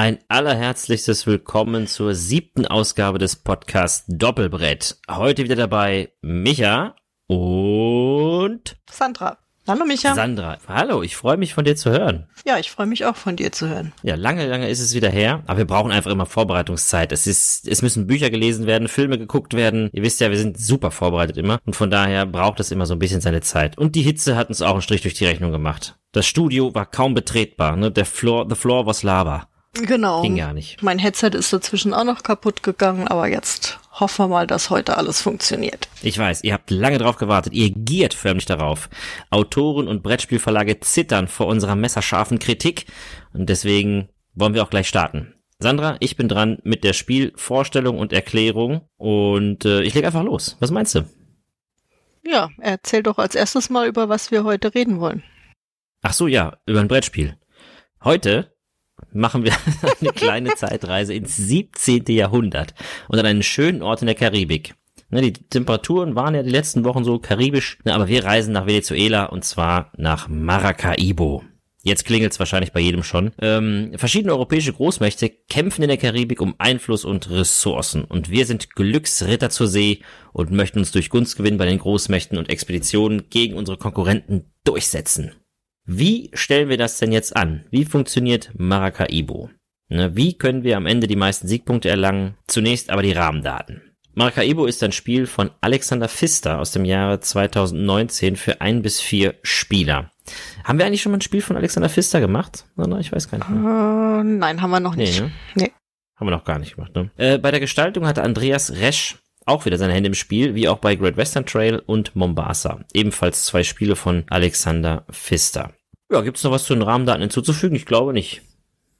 Ein allerherzlichstes Willkommen zur siebten Ausgabe des Podcasts Doppelbrett. Heute wieder dabei Micha und Sandra. Hallo Micha. Sandra. Hallo, ich freue mich von dir zu hören. Ja, ich freue mich auch von dir zu hören. Ja, lange, lange ist es wieder her, aber wir brauchen einfach immer Vorbereitungszeit. Es ist, es müssen Bücher gelesen werden, Filme geguckt werden. Ihr wisst ja, wir sind super vorbereitet immer und von daher braucht es immer so ein bisschen seine Zeit. Und die Hitze hat uns auch einen Strich durch die Rechnung gemacht. Das Studio war kaum betretbar, ne? Der Floor, the floor was lava. Genau. Ging gar nicht. Mein Headset ist dazwischen auch noch kaputt gegangen, aber jetzt hoffen wir mal, dass heute alles funktioniert. Ich weiß, ihr habt lange drauf gewartet. Ihr giert förmlich darauf. Autoren und Brettspielverlage zittern vor unserer messerscharfen Kritik und deswegen wollen wir auch gleich starten. Sandra, ich bin dran mit der Spielvorstellung und Erklärung und äh, ich leg einfach los. Was meinst du? Ja, erzähl doch als erstes mal, über was wir heute reden wollen. Ach so, ja, über ein Brettspiel. Heute machen wir eine kleine Zeitreise ins 17. Jahrhundert und an einen schönen Ort in der Karibik. Ne, die Temperaturen waren ja die letzten Wochen so karibisch, ne, aber wir reisen nach Venezuela und zwar nach Maracaibo. Jetzt klingelt's wahrscheinlich bei jedem schon. Ähm, verschiedene europäische Großmächte kämpfen in der Karibik um Einfluss und Ressourcen und wir sind Glücksritter zur See und möchten uns durch Gunstgewinn bei den Großmächten und Expeditionen gegen unsere Konkurrenten durchsetzen. Wie stellen wir das denn jetzt an? Wie funktioniert Maracaibo? Ne, wie können wir am Ende die meisten Siegpunkte erlangen? Zunächst aber die Rahmendaten. Maracaibo ist ein Spiel von Alexander Pfister aus dem Jahre 2019 für ein bis vier Spieler. Haben wir eigentlich schon mal ein Spiel von Alexander Pfister gemacht? Ich weiß gar nicht mehr. Uh, nein, haben wir noch nicht. Nee, ne? nee. Haben wir noch gar nicht gemacht. Ne? Äh, bei der Gestaltung hatte Andreas Resch auch wieder seine Hände im Spiel, wie auch bei Great Western Trail und Mombasa. Ebenfalls zwei Spiele von Alexander Pfister. Ja, gibt's noch was zu den Rahmendaten hinzuzufügen? Ich glaube nicht.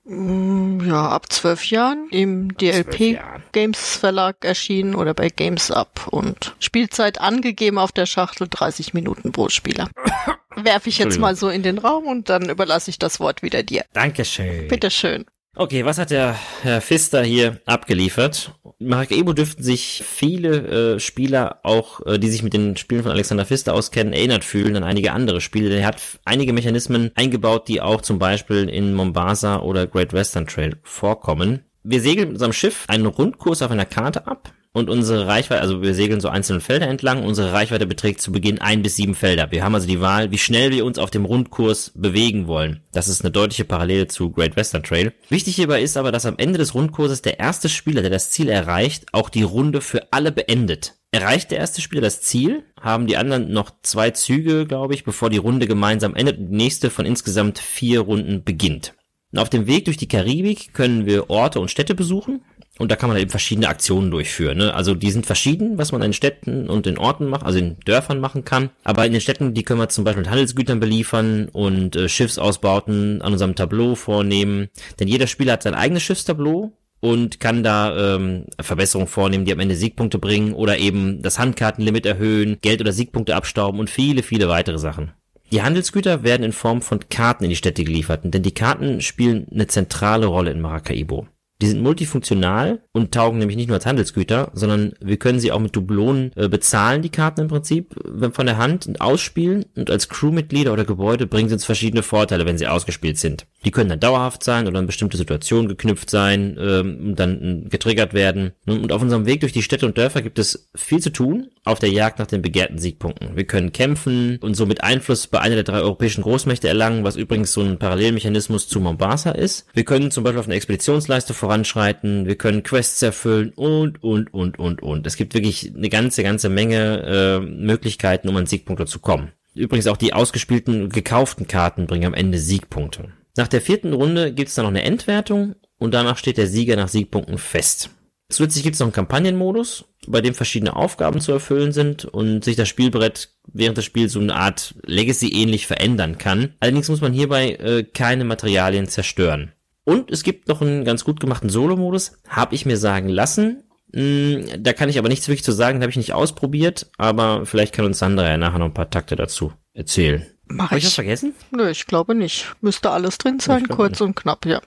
Mm, ja, ab zwölf Jahren im DLP Games Verlag erschienen oder bei Games Up und Spielzeit angegeben auf der Schachtel 30 Minuten pro Spieler. Werfe ich jetzt mal so in den Raum und dann überlasse ich das Wort wieder dir. Dankeschön. Bitteschön. Okay, was hat der Herr Pfister hier abgeliefert? Maracaibo dürften sich viele äh, Spieler, auch äh, die sich mit den Spielen von Alexander Pfister auskennen, erinnert fühlen an einige andere Spiele. Er hat einige Mechanismen eingebaut, die auch zum Beispiel in Mombasa oder Great Western Trail vorkommen. Wir segeln mit unserem Schiff einen Rundkurs auf einer Karte ab und unsere Reichweite, also wir segeln so einzelne Felder entlang, unsere Reichweite beträgt zu Beginn ein bis sieben Felder. Wir haben also die Wahl, wie schnell wir uns auf dem Rundkurs bewegen wollen. Das ist eine deutliche Parallele zu Great Western Trail. Wichtig hierbei ist aber, dass am Ende des Rundkurses der erste Spieler, der das Ziel erreicht, auch die Runde für alle beendet. Erreicht der erste Spieler das Ziel, haben die anderen noch zwei Züge, glaube ich, bevor die Runde gemeinsam endet und die nächste von insgesamt vier Runden beginnt. Und auf dem Weg durch die Karibik können wir Orte und Städte besuchen. Und da kann man eben verschiedene Aktionen durchführen. Ne? Also die sind verschieden, was man in Städten und in Orten macht, also in Dörfern machen kann. Aber in den Städten, die können wir zum Beispiel mit Handelsgütern beliefern und äh, Schiffsausbauten an unserem Tableau vornehmen. Denn jeder Spieler hat sein eigenes Schiffstableau und kann da ähm, Verbesserungen vornehmen, die am Ende Siegpunkte bringen oder eben das Handkartenlimit erhöhen, Geld oder Siegpunkte abstauben und viele, viele weitere Sachen. Die Handelsgüter werden in Form von Karten in die Städte geliefert, denn die Karten spielen eine zentrale Rolle in Maracaibo. Die sind multifunktional und taugen nämlich nicht nur als Handelsgüter, sondern wir können sie auch mit Dublonen äh, bezahlen, die Karten im Prinzip, wenn von der Hand und ausspielen. Und als Crewmitglieder oder Gebäude bringen sie uns verschiedene Vorteile, wenn sie ausgespielt sind. Die können dann dauerhaft sein oder an bestimmte Situationen geknüpft sein ähm, und dann äh, getriggert werden. Und auf unserem Weg durch die Städte und Dörfer gibt es viel zu tun auf der Jagd nach den begehrten Siegpunkten. Wir können kämpfen und somit Einfluss bei einer der drei europäischen Großmächte erlangen, was übrigens so ein Parallelmechanismus zu Mombasa ist. Wir können zum Beispiel auf eine Expeditionsleiste voranschreiten, wir können Quests erfüllen und, und, und, und, und. Es gibt wirklich eine ganze, ganze Menge äh, Möglichkeiten, um an Siegpunkte zu kommen. Übrigens auch die ausgespielten, gekauften Karten bringen am Ende Siegpunkte. Nach der vierten Runde gibt es dann noch eine Endwertung und danach steht der Sieger nach Siegpunkten fest. Zusätzlich gibt es noch einen Kampagnenmodus, bei dem verschiedene Aufgaben zu erfüllen sind und sich das Spielbrett während des Spiels so eine Art Legacy ähnlich verändern kann. Allerdings muss man hierbei äh, keine Materialien zerstören. Und es gibt noch einen ganz gut gemachten Solo-Modus, habe ich mir sagen lassen. Hm, da kann ich aber nichts wirklich zu sagen, habe ich nicht ausprobiert, aber vielleicht kann uns Sandra ja nachher noch ein paar Takte dazu erzählen. Mach Hab ich das vergessen? Nö, ich glaube nicht. Müsste alles drin sein, kurz nicht. und knapp, ja.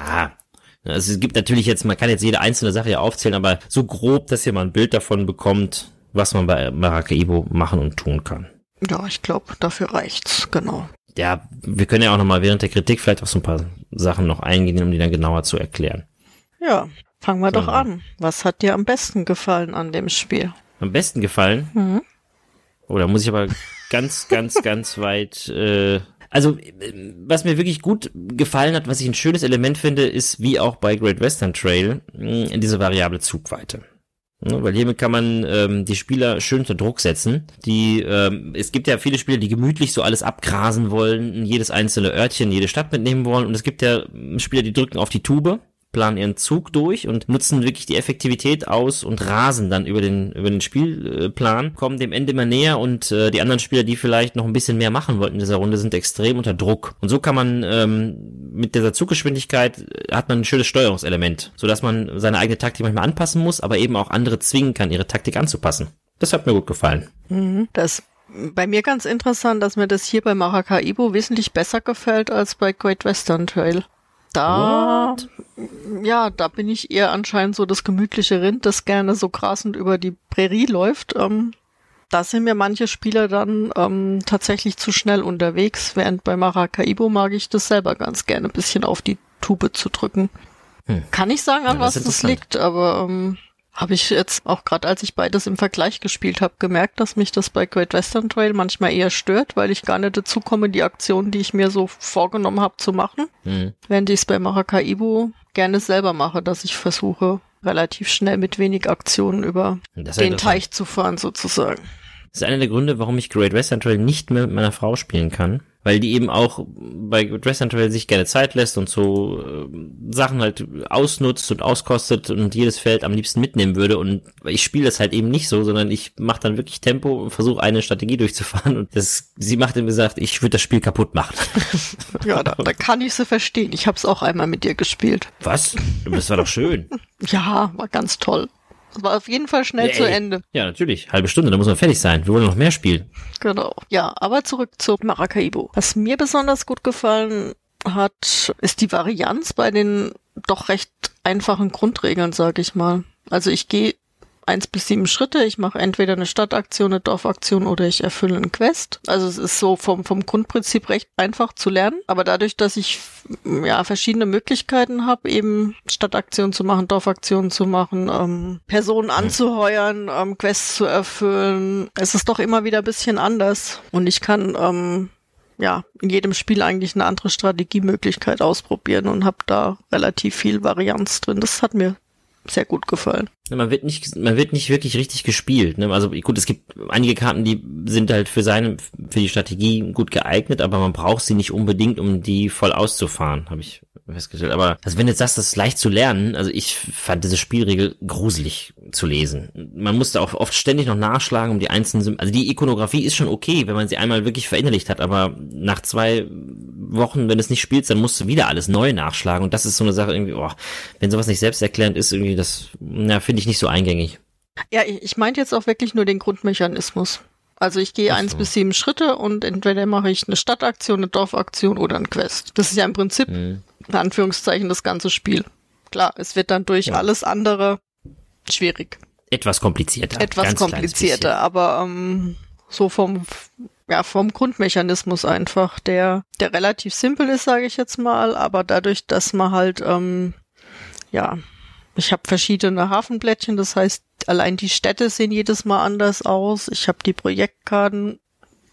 Ja, also es gibt natürlich jetzt, man kann jetzt jede einzelne Sache ja aufzählen, aber so grob, dass ihr mal ein Bild davon bekommt, was man bei Maracaibo machen und tun kann. Ja, ich glaube, dafür reicht's, genau. Ja, wir können ja auch nochmal während der Kritik vielleicht auf so ein paar Sachen noch eingehen, um die dann genauer zu erklären. Ja, fangen wir doch Genau. an. Was hat dir am besten gefallen an dem Spiel? Am besten gefallen? Mhm. Oh, da muss ich aber ganz, ganz, ganz weit. Äh, also, äh, was mir wirklich gut gefallen hat, was ich ein schönes Element finde, ist wie auch bei Great Western Trail mh, diese variable Zugweite. Ne, weil hiermit kann man ähm, die Spieler schön unter Druck setzen. Die, ähm, es gibt ja viele Spieler, die gemütlich so alles abgrasen wollen, jedes einzelne Örtchen, jede Stadt mitnehmen wollen. Und es gibt ja Spieler, die drücken auf die Tube, planen ihren Zug durch und nutzen wirklich die Effektivität aus und rasen dann über den über den Spielplan, kommen dem Ende immer näher und äh, die anderen Spieler, die vielleicht noch ein bisschen mehr machen wollten in dieser Runde, sind extrem unter Druck. Und so kann man ähm, mit dieser Zuggeschwindigkeit äh, hat man ein schönes Steuerungselement, sodass man seine eigene Taktik manchmal anpassen muss, aber eben auch andere zwingen kann, ihre Taktik anzupassen. Das hat mir gut gefallen. Mhm. Das bei mir ganz interessant, dass mir das hier bei Maracaibo wesentlich besser gefällt als bei Great Western Trail. Da, ja, da bin ich eher anscheinend so das gemütliche Rind, das gerne so grasend über die Prärie läuft. Ähm, da sind mir manche Spieler dann ähm, tatsächlich zu schnell unterwegs, während bei Maracaibo mag ich das selber ganz gerne, ein bisschen auf die Tube zu drücken. Hm. Kann ich sagen, an Ja, was das liegt, aber ähm, habe ich jetzt auch gerade, als ich beides im Vergleich gespielt habe, gemerkt, dass mich das bei Great Western Trail manchmal eher stört, weil ich gar nicht dazu komme, die Aktionen, die ich mir so vorgenommen habe, zu machen. Hm. Während ich es bei Maracaibo gerne selber mache, dass ich versuche, relativ schnell mit wenig Aktionen über den. Teich zu fahren, sozusagen. Das ist einer der Gründe, warum ich Great Western Trail nicht mehr mit meiner Frau spielen kann. Weil die eben auch bei Great Western Trail sich gerne Zeit lässt und so äh, Sachen halt ausnutzt und auskostet und jedes Feld am liebsten mitnehmen würde. Und ich spiele das halt eben nicht so, sondern ich mache dann wirklich Tempo und versuche eine Strategie durchzufahren. Und das, sie macht immer gesagt, ich würde das Spiel kaputt machen. Ja, da, da kann ich sie verstehen. Ich habe es auch einmal mit dir gespielt. Was? Das war doch schön. Ja, war ganz toll. War auf jeden Fall schnell Yay. zu Ende. Ja, natürlich. Halbe Stunde, da muss man fertig sein. Wir wollen noch mehr spielen. Genau. Ja, aber zurück zu Maracaibo. Was mir besonders gut gefallen hat, ist die Varianz bei den doch recht einfachen Grundregeln, sag ich mal. Also ich gehe eins bis sieben Schritte. Ich mache entweder eine Stadtaktion, eine Dorfaktion oder ich erfülle einen Quest. Also es ist so vom, vom Grundprinzip recht einfach zu lernen. Aber dadurch, dass ich ja verschiedene Möglichkeiten habe, eben Stadtaktionen zu machen, Dorfaktionen zu machen, ähm, Personen anzuheuern, ähm, Quests zu erfüllen, es ist doch immer wieder ein bisschen anders. Und ich kann ähm, ja in jedem Spiel eigentlich eine andere Strategiemöglichkeit ausprobieren und habe da relativ viel Varianz drin. Das hat mir sehr gut gefallen. Man wird nicht, man wird nicht wirklich richtig gespielt. Ne? Also gut, es gibt einige Karten, die sind halt für seine, für die Strategie gut geeignet, aber man braucht sie nicht unbedingt, um die voll auszufahren, habe ich festgestellt. Aber also wenn du jetzt sagst, das ist leicht zu lernen, also ich fand diese Spielregel gruselig zu lesen. Man musste auch oft ständig noch nachschlagen, um die einzelnen, Sym also die Ikonografie ist schon okay, wenn man sie einmal wirklich verinnerlicht hat, aber nach zwei Wochen, wenn du es nicht spielst, dann musst du wieder alles neu nachschlagen und das ist so eine Sache irgendwie, oh, wenn sowas nicht selbsterklärend ist, irgendwie das, na, finde ich nicht so eingängig. Ja, ich, ich meinte jetzt auch wirklich nur den Grundmechanismus. Also ich gehe eins so. bis sieben Schritte und entweder mache ich eine Stadtaktion, eine Dorfaktion oder ein Quest. Das ist ja im Prinzip, Hm. in Anführungszeichen, das ganze Spiel. Klar, es wird dann durch Ja. alles andere schwierig. Etwas komplizierter. Etwas komplizierter, aber ähm, so vom ja vom Grundmechanismus einfach, der der relativ simpel ist, sage ich jetzt mal, aber dadurch, dass man halt ähm, ja ich habe verschiedene Hafenblättchen, das heißt, allein die Städte sehen jedes Mal anders aus. Ich habe die Projektkarten,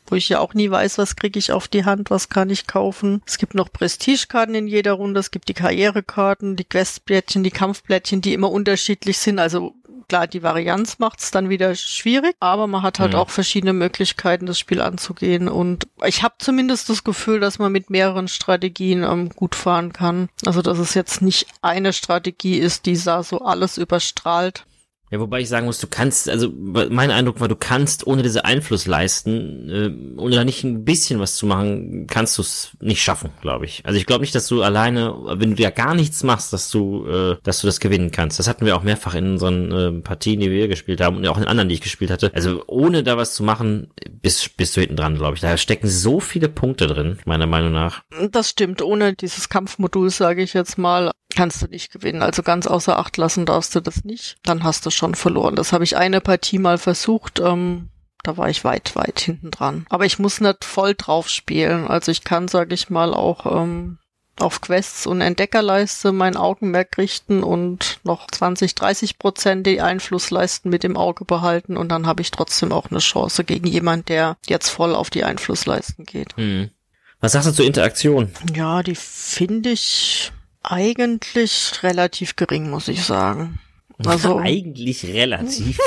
wo ich ja auch nie weiß, was kriege ich auf die Hand, was kann ich kaufen. Es gibt noch Prestigekarten in jeder Runde, es gibt die Karrierekarten, die Questblättchen, die Kampfblättchen, die immer unterschiedlich sind. Also klar, die Varianz macht's dann wieder schwierig, aber man hat halt Mhm. auch verschiedene Möglichkeiten, das Spiel anzugehen. Und ich habe zumindest das Gefühl, dass man mit mehreren Strategien ähm, gut fahren kann. Also dass es jetzt nicht eine Strategie ist, die da so alles überstrahlt. Ja, wobei ich sagen muss, du kannst, also mein Eindruck war, du kannst ohne diese Einfluss leisten, äh, ohne da nicht ein bisschen was zu machen, kannst du es nicht schaffen, glaube ich. Also ich glaube nicht, dass du alleine, wenn du ja gar nichts machst, dass du, äh, dass du das gewinnen kannst. Das hatten wir auch mehrfach in unseren äh, Partien, die wir gespielt haben und auch in anderen, die ich gespielt hatte. Also ohne da was zu machen, bist, bist du hinten dran, glaube ich. Da stecken so viele Punkte drin, meiner Meinung nach. Das stimmt, ohne dieses Kampfmodul, sage ich jetzt mal, kannst du nicht gewinnen. Also ganz außer Acht lassen darfst du das nicht. Dann hast du schon verloren. Das habe ich eine Partie mal versucht. Ähm, Da war ich weit, weit hinten dran. Aber ich muss nicht voll drauf spielen. Also ich kann, sag ich mal, auch ähm, auf Quests und Entdeckerleiste mein Augenmerk richten und noch 20, 30 Prozent die Einflussleisten mit im Auge behalten und dann habe ich trotzdem auch eine Chance gegen jemand, der jetzt voll auf die Einflussleisten geht. Hm. Was sagst du zur Interaktion? Ja, die finde ich eigentlich relativ gering, muss ich sagen. Also eigentlich relativ.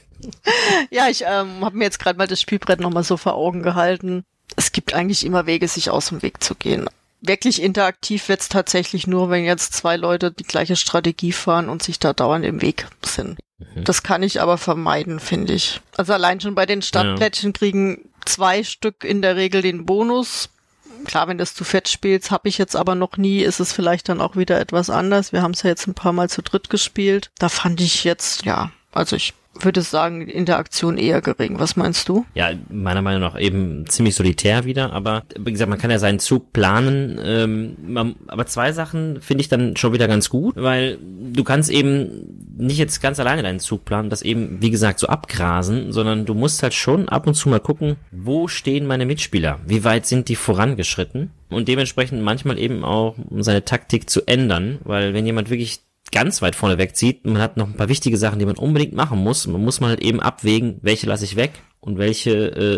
ja, ich ähm, habe mir jetzt gerade mal das Spielbrett nochmal so vor Augen gehalten. Es gibt eigentlich immer Wege, sich aus dem Weg zu gehen. Wirklich interaktiv wird's tatsächlich nur, wenn jetzt zwei Leute die gleiche Strategie fahren und sich da dauernd im Weg sind. Mhm. Das kann ich aber vermeiden, finde ich. Also allein schon bei den Stadtplättchen ja. kriegen zwei Stück in der Regel den Bonus. Klar, wenn das zu fett spielst, habe ich jetzt aber noch nie, ist es vielleicht dann auch wieder etwas anders. Wir haben es ja jetzt ein paar Mal zu dritt gespielt. Da fand ich jetzt, ja, also ich würde sagen, Interaktion eher gering. Was meinst du? Ja, meiner Meinung nach eben ziemlich solitär wieder, aber wie gesagt, man kann ja seinen Zug planen. Ähm, man, aber zwei Sachen finde ich dann schon wieder ganz gut, weil du kannst eben nicht jetzt ganz alleine deinen Zug planen, das eben, wie gesagt, so abgrasen, sondern du musst halt schon ab und zu mal gucken, wo stehen meine Mitspieler? Wie weit sind die vorangeschritten? Und dementsprechend manchmal eben auch seine Taktik zu ändern, weil wenn jemand wirklich ganz weit vorne wegzieht. Man hat noch ein paar wichtige Sachen, die man unbedingt machen muss. Man muss mal halt eben abwägen, welche lasse ich weg und welche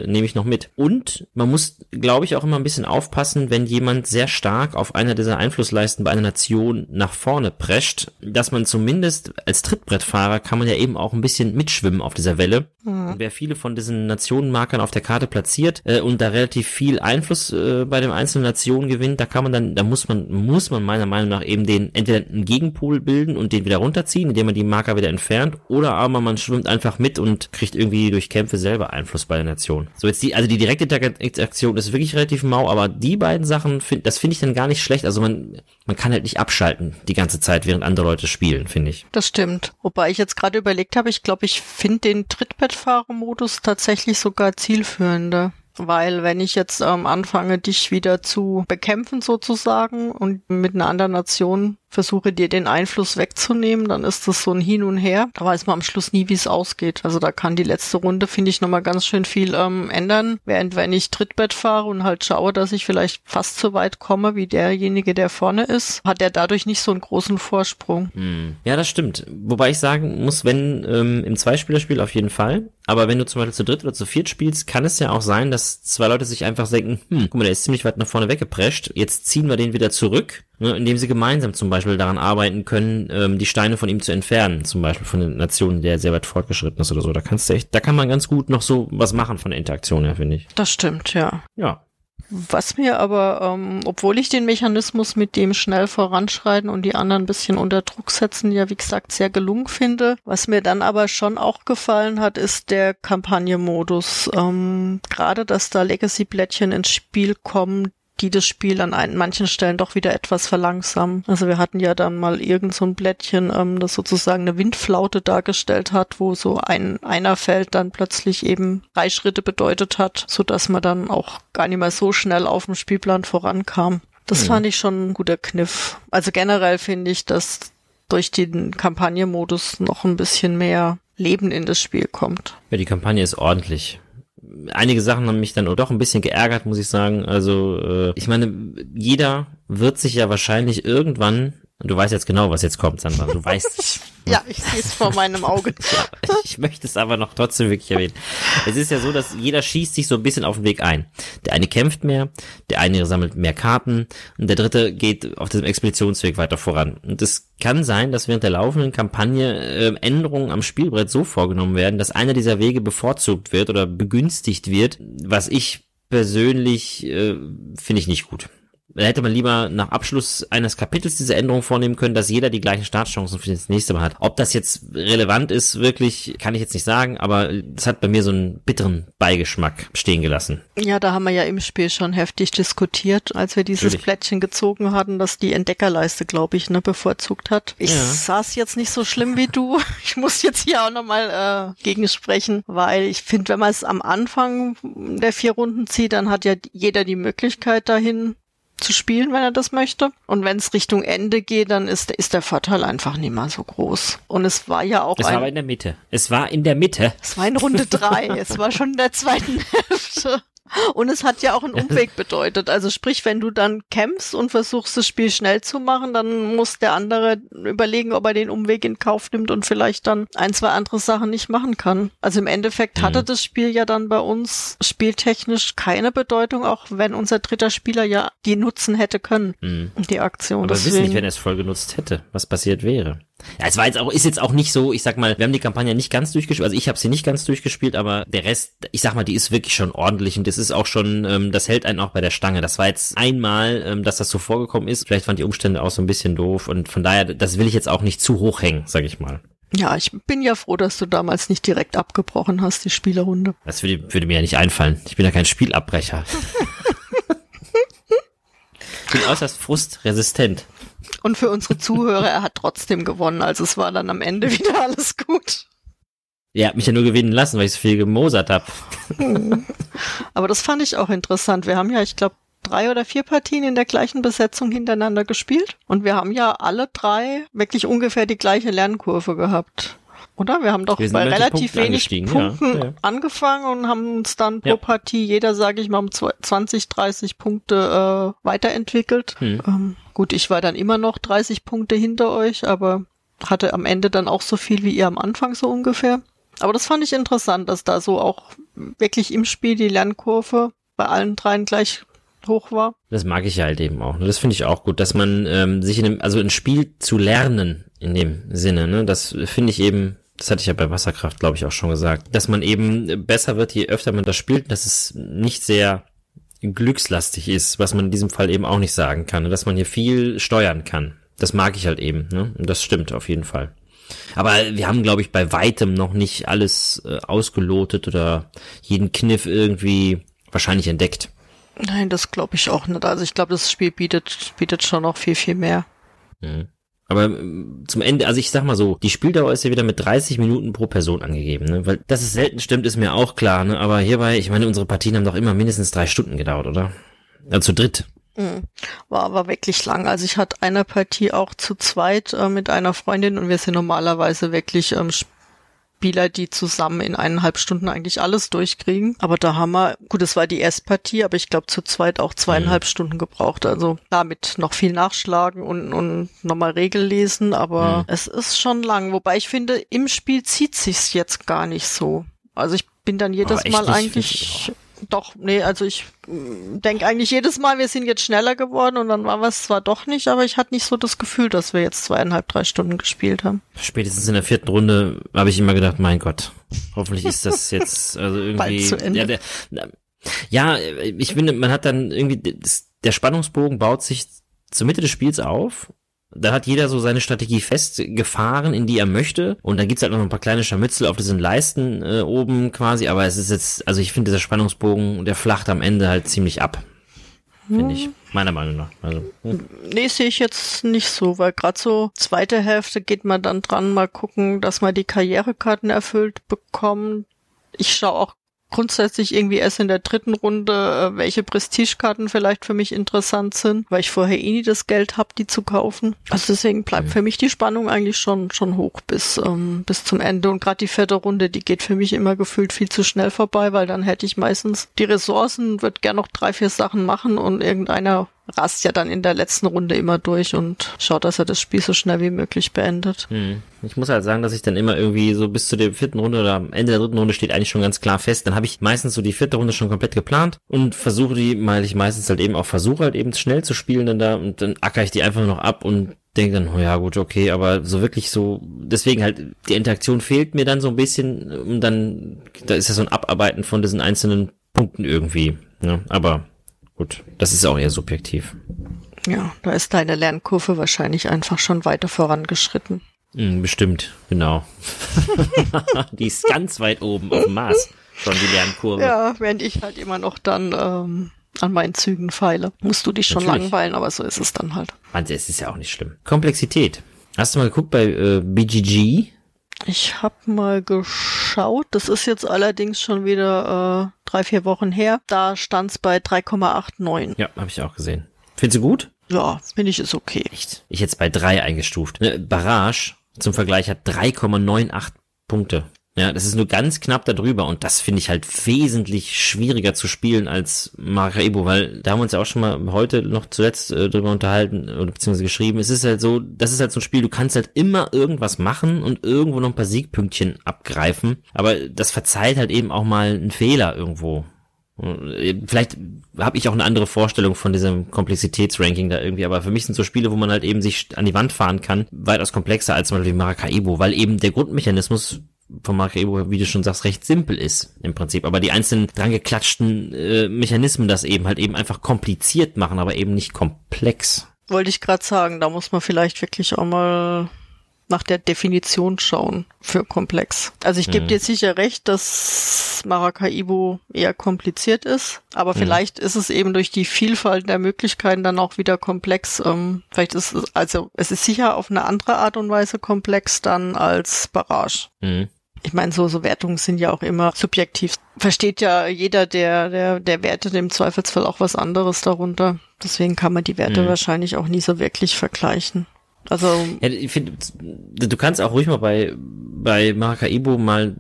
äh, nehme ich noch mit. Und man muss, glaube ich, auch immer ein bisschen aufpassen, wenn jemand sehr stark auf einer dieser Einflussleisten bei einer Nation nach vorne prescht, dass man zumindest als Trittbrettfahrer kann man ja eben auch ein bisschen mitschwimmen auf dieser Welle. Mhm. wer viele von diesen Nationenmarkern auf der Karte platziert äh, und da relativ viel Einfluss äh, bei den einzelnen Nationen gewinnt, da kann man dann, da muss man, muss man meiner Meinung nach eben den entweder einen Gegenpol bilden und den wieder runterziehen, indem man die Marker wieder entfernt, oder aber man schwimmt einfach mit und kriegt irgendwie durch Kämpfe selber Einfluss bei der Nation. So jetzt die, also die direkte Interaktion ist wirklich relativ mau, aber die beiden Sachen, find, das finde ich dann gar nicht schlecht. Also man, man kann halt nicht abschalten die ganze Zeit, während andere Leute spielen, finde ich. Das stimmt. Wobei ich jetzt gerade überlegt habe, ich glaube, ich finde den Trittbettfahrermodus tatsächlich sogar zielführender. Weil wenn ich jetzt ähm, anfange, dich wieder zu bekämpfen sozusagen und mit einer anderen Nation versuche dir den Einfluss wegzunehmen, dann ist das so ein Hin und Her. Da weiß man am Schluss nie, wie es ausgeht. Also da kann die letzte Runde, finde ich, nochmal ganz schön viel ähm, ändern. Während wenn ich Trittbett fahre und halt schaue, dass ich vielleicht fast so weit komme wie derjenige, der vorne ist, hat er dadurch nicht so einen großen Vorsprung. Hm. Ja, das stimmt. Wobei ich sagen muss, wenn ähm, im Zweispielerspiel auf jeden Fall, aber wenn du zum Beispiel zu dritt oder zu viert spielst, kann es ja auch sein, dass zwei Leute sich einfach denken, hm, guck mal, der ist ziemlich weit nach vorne weggeprescht, jetzt ziehen wir den wieder zurück ne, indem sie gemeinsam zum Beispiel daran arbeiten können, ähm, die Steine von ihm zu entfernen, zum Beispiel von den Nationen, der sehr weit fortgeschritten ist oder so. Da kannst du echt, da kann man ganz gut noch so was machen von der Interaktion her, finde ich. Das stimmt, ja. Ja. Was mir aber, ähm, obwohl ich den Mechanismus mit dem schnell voranschreiten und die anderen ein bisschen unter Druck setzen, ja wie gesagt sehr gelungen finde, was mir dann aber schon auch gefallen hat, ist der Kampagnenmodus. Ähm, Gerade, dass da Legacy-Blättchen ins Spiel kommen, die das Spiel an ein, manchen Stellen doch wieder etwas verlangsamen. Also wir hatten ja dann mal irgend so ein Blättchen, ähm, das sozusagen eine Windflaute dargestellt hat, wo so ein einer Feld dann plötzlich eben drei Schritte bedeutet hat, so dass man dann auch gar nicht mehr so schnell auf dem Spielplan vorankam. Das mhm. fand ich schon ein guter Kniff. Also generell finde ich, dass durch den Kampagnenmodus noch ein bisschen mehr Leben in das Spiel kommt. Ja, die Kampagne ist ordentlich einige Sachen haben mich dann doch ein bisschen geärgert, muss ich sagen. Also, äh, ich meine, jeder wird sich ja wahrscheinlich irgendwann und du weißt jetzt genau, was jetzt kommt, Sandra. Du weißt es. ja, ich sehe es vor meinem Auge. ja, ich möchte es aber noch trotzdem wirklich erwähnen. Es ist ja so, dass jeder schießt sich so ein bisschen auf den Weg ein. Der eine kämpft mehr, der eine sammelt mehr Karten und der dritte geht auf diesem Expeditionsweg weiter voran. Und es kann sein, dass während der laufenden Kampagne äh, Änderungen am Spielbrett so vorgenommen werden, dass einer dieser Wege bevorzugt wird oder begünstigt wird, was ich persönlich äh, finde ich nicht gut. Da hätte man lieber nach Abschluss eines Kapitels diese Änderung vornehmen können, dass jeder die gleichen Startchancen für das nächste Mal hat. Ob das jetzt relevant ist, wirklich, kann ich jetzt nicht sagen, aber es hat bei mir so einen bitteren Beigeschmack stehen gelassen. Ja, da haben wir ja im Spiel schon heftig diskutiert, als wir dieses Natürlich. Plättchen gezogen hatten, dass die Entdeckerleiste, glaube ich, ne, bevorzugt hat. Ich ja. saß jetzt nicht so schlimm wie du. Ich muss jetzt hier auch nochmal äh, gegensprechen, weil ich finde, wenn man es am Anfang der vier Runden zieht, dann hat ja jeder die Möglichkeit dahin, zu spielen, wenn er das möchte. Und wenn es Richtung Ende geht, dann ist, ist der Vorteil einfach nicht mehr so groß. Und es war ja auch Es ein, war in der Mitte. Es war in der Mitte. es war in Runde drei. es war schon in der zweiten Hälfte. Und es hat ja auch einen Umweg bedeutet. Also sprich, wenn du dann kämpfst und versuchst, das Spiel schnell zu machen, dann muss der andere überlegen, ob er den Umweg in Kauf nimmt und vielleicht dann ein, zwei andere Sachen nicht machen kann. Also im Endeffekt hatte Mhm. das Spiel ja dann bei uns spieltechnisch keine Bedeutung, auch wenn unser dritter Spieler ja die nutzen hätte können, Mhm. die Aktion. Aber wir wissen nicht, wenn er es voll genutzt hätte, was passiert wäre. Ja, es war jetzt auch, ist jetzt auch nicht so, ich sag mal, wir haben die Kampagne nicht ganz durchgespielt, also ich habe sie nicht ganz durchgespielt, aber der Rest, ich sag mal, die ist wirklich schon ordentlich und das ist auch schon, ähm, das hält einen auch bei der Stange. Das war jetzt einmal, ähm, dass das so vorgekommen ist. Vielleicht waren die Umstände auch so ein bisschen doof und von daher, das will ich jetzt auch nicht zu hoch hängen, sag ich mal. ja, ich bin ja froh, dass du damals nicht direkt abgebrochen hast, die Spielerunde. Das würde, würde mir ja nicht einfallen. Ich bin ja kein Spielabbrecher. ich bin äußerst frustresistent. Und für unsere Zuhörer, er hat trotzdem gewonnen. Also es war dann am Ende wieder alles gut. Er hat mich ja nur gewinnen lassen, weil ich so viel gemosert habe. Aber das fand ich auch interessant. Wir haben ja, ich glaube, drei oder vier Partien in der gleichen Besetzung hintereinander gespielt. Und wir haben ja alle drei wirklich ungefähr die gleiche Lernkurve gehabt. Oder? Wir haben doch Wir bei relativ Punkten wenig. Punkten Ja, angefangen und haben uns dann pro Ja. Partie jeder, sage ich mal, um zw- 20, 30 Punkte äh, weiterentwickelt. Hm. Ähm, gut, ich war dann immer noch 30 Punkte hinter euch, aber hatte am Ende dann auch so viel wie ihr am Anfang so ungefähr. Aber das fand ich interessant, dass da so auch wirklich im Spiel die Lernkurve bei allen dreien gleich hoch war. Das mag ich halt eben auch. Das finde ich auch gut, dass man ähm, sich in einem, also ein Spiel zu lernen in dem Sinne, ne, das finde ich eben, das hatte ich ja bei Wasserkraft, glaube ich, auch schon gesagt, dass man eben besser wird, je öfter man das spielt, dass es nicht sehr glückslastig ist, was man in diesem Fall eben auch nicht sagen kann, ne, dass man hier viel steuern kann. Das mag ich halt eben, ne? Und das stimmt auf jeden Fall. Aber wir haben, glaube ich, bei weitem noch nicht alles äh, ausgelotet oder jeden Kniff irgendwie wahrscheinlich entdeckt. Nein, das glaube ich auch nicht. Also ich glaube, das Spiel bietet, bietet schon noch viel, viel mehr. Mhm. Aber ähm, zum Ende, also ich sag mal so, die Spieldauer ist ja wieder mit 30 Minuten pro Person angegeben, ne? Weil dass es selten stimmt, ist mir auch klar, ne? Aber hierbei, ich meine, unsere Partien haben doch immer mindestens drei Stunden gedauert, oder? Also zu dritt. Mhm. War aber wirklich lang. Also ich hatte eine Partie auch zu zweit äh, mit einer Freundin und wir sind normalerweise wirklich ähm, Spieler, die zusammen in eineinhalb Stunden eigentlich alles durchkriegen. Aber da haben wir, gut, es war die erste Partie, aber ich glaube zu zweit auch zweieinhalb Stunden gebraucht. Also damit noch viel nachschlagen und, und nochmal Regel lesen, aber Mhm. es ist schon lang. Wobei ich finde, im Spiel zieht sich's jetzt gar nicht so. Also ich bin dann jedes Mal eigentlich doch, nee, also ich denke eigentlich jedes Mal, wir sind jetzt schneller geworden und dann war es zwar doch nicht, aber ich hatte nicht so das Gefühl, dass wir jetzt zweieinhalb, drei Stunden gespielt haben. Spätestens in der vierten Runde habe ich immer gedacht, mein Gott, hoffentlich ist das jetzt also irgendwie. Bald zu Ende. Ja, der, ja, ich finde, man hat dann irgendwie der Spannungsbogen baut sich zur Mitte des Spiels auf. Da hat jeder so seine Strategie festgefahren, in die er möchte. Und dann gibt's halt noch ein paar kleine Scharmützel auf diesen Leisten äh, oben quasi. Aber es ist jetzt, also ich finde, dieser Spannungsbogen, der flacht am Ende halt ziemlich ab. Finde ich. Meiner Meinung nach. Also, hm. Nee, sehe ich jetzt nicht so, weil gerade so zweite Hälfte geht man dann dran, mal gucken, dass man die Karrierekarten erfüllt bekommt. Ich schaue auch grundsätzlich irgendwie erst in der dritten Runde, äh, welche Prestigekarten vielleicht für mich interessant sind, weil ich vorher eh nie das Geld habe, die zu kaufen. Also deswegen bleibt für mich die Spannung eigentlich schon schon hoch bis ähm, bis zum Ende und gerade die vierte Runde, die geht für mich immer gefühlt viel zu schnell vorbei, weil dann hätte ich meistens die Ressourcen, würde gern noch drei vier Sachen machen und irgendeiner rast ja dann in der letzten Runde immer durch und schaut, dass er das Spiel so schnell wie möglich beendet. Hm. Ich muss halt sagen, dass ich dann immer irgendwie so bis zu der vierten Runde oder am Ende der dritten Runde steht eigentlich schon ganz klar fest. Dann habe ich meistens so die vierte Runde schon komplett geplant und versuche die, weil ich meistens halt eben auch versuche halt eben schnell zu spielen dann da und dann acker ich die einfach noch ab und denke dann, oh ja gut, okay, aber so wirklich so, deswegen halt, die Interaktion fehlt mir dann so ein bisschen und dann, da ist ja so ein Abarbeiten von diesen einzelnen Punkten irgendwie. Ne? Aber gut, das ist auch eher subjektiv. Ja, da ist deine Lernkurve wahrscheinlich einfach schon weiter vorangeschritten. Hm, bestimmt, genau. die ist ganz weit oben auf dem Mars. Schon die Lernkurve. Ja, während ich halt immer noch dann ähm, an meinen Zügen feile. Musst du dich schon Natürlich. langweilen, aber so ist es dann halt. Manche, es ist ja auch nicht schlimm. Komplexität. Hast du mal geguckt bei äh, BGG? Ich hab mal geschaut, das ist jetzt allerdings schon wieder äh, drei, vier Wochen her. Da stand's bei 3,89. Ja, habe ich auch gesehen. Findest du gut? Ja, finde ich ist okay. Echt? Ich jetzt bei drei eingestuft. Ne, Barrage zum Vergleich hat 3,98 Punkte. Ja, das ist nur ganz knapp darüber und das finde ich halt wesentlich schwieriger zu spielen als Maracaibo, weil da haben wir uns ja auch schon mal heute noch zuletzt äh, drüber unterhalten oder beziehungsweise geschrieben. Es ist halt so, das ist halt so ein Spiel, du kannst halt immer irgendwas machen und irgendwo noch ein paar Siegpünktchen abgreifen, aber das verzeiht halt eben auch mal einen Fehler irgendwo. Vielleicht habe ich auch eine andere Vorstellung von diesem Komplexitätsranking da irgendwie, aber für mich sind so Spiele, wo man halt eben sich an die Wand fahren kann, weitaus komplexer als zum Beispiel Maracaibo, weil eben der Grundmechanismus von Maracaibo, wie du schon sagst, recht simpel ist im Prinzip. Aber die einzelnen dran geklatschten äh, Mechanismen das eben halt eben einfach kompliziert machen, aber eben nicht komplex. Wollte ich gerade sagen, da muss man vielleicht wirklich auch mal nach der Definition schauen für komplex. Also ich gebe mhm. dir sicher recht, dass Maracaibo eher kompliziert ist, aber mhm. vielleicht ist es eben durch die Vielfalt der Möglichkeiten dann auch wieder komplex. Ähm, vielleicht ist es, also es ist sicher auf eine andere Art und Weise komplex dann als Barrage. Mhm. Ich meine, so, so Wertungen sind ja auch immer subjektiv. Versteht ja jeder, der, der, der wertet im Zweifelsfall auch was anderes darunter. Deswegen kann man die Werte mhm. wahrscheinlich auch nie so wirklich vergleichen. Also. Ja, ich finde, du kannst auch ruhig mal bei, bei Maracaibo mal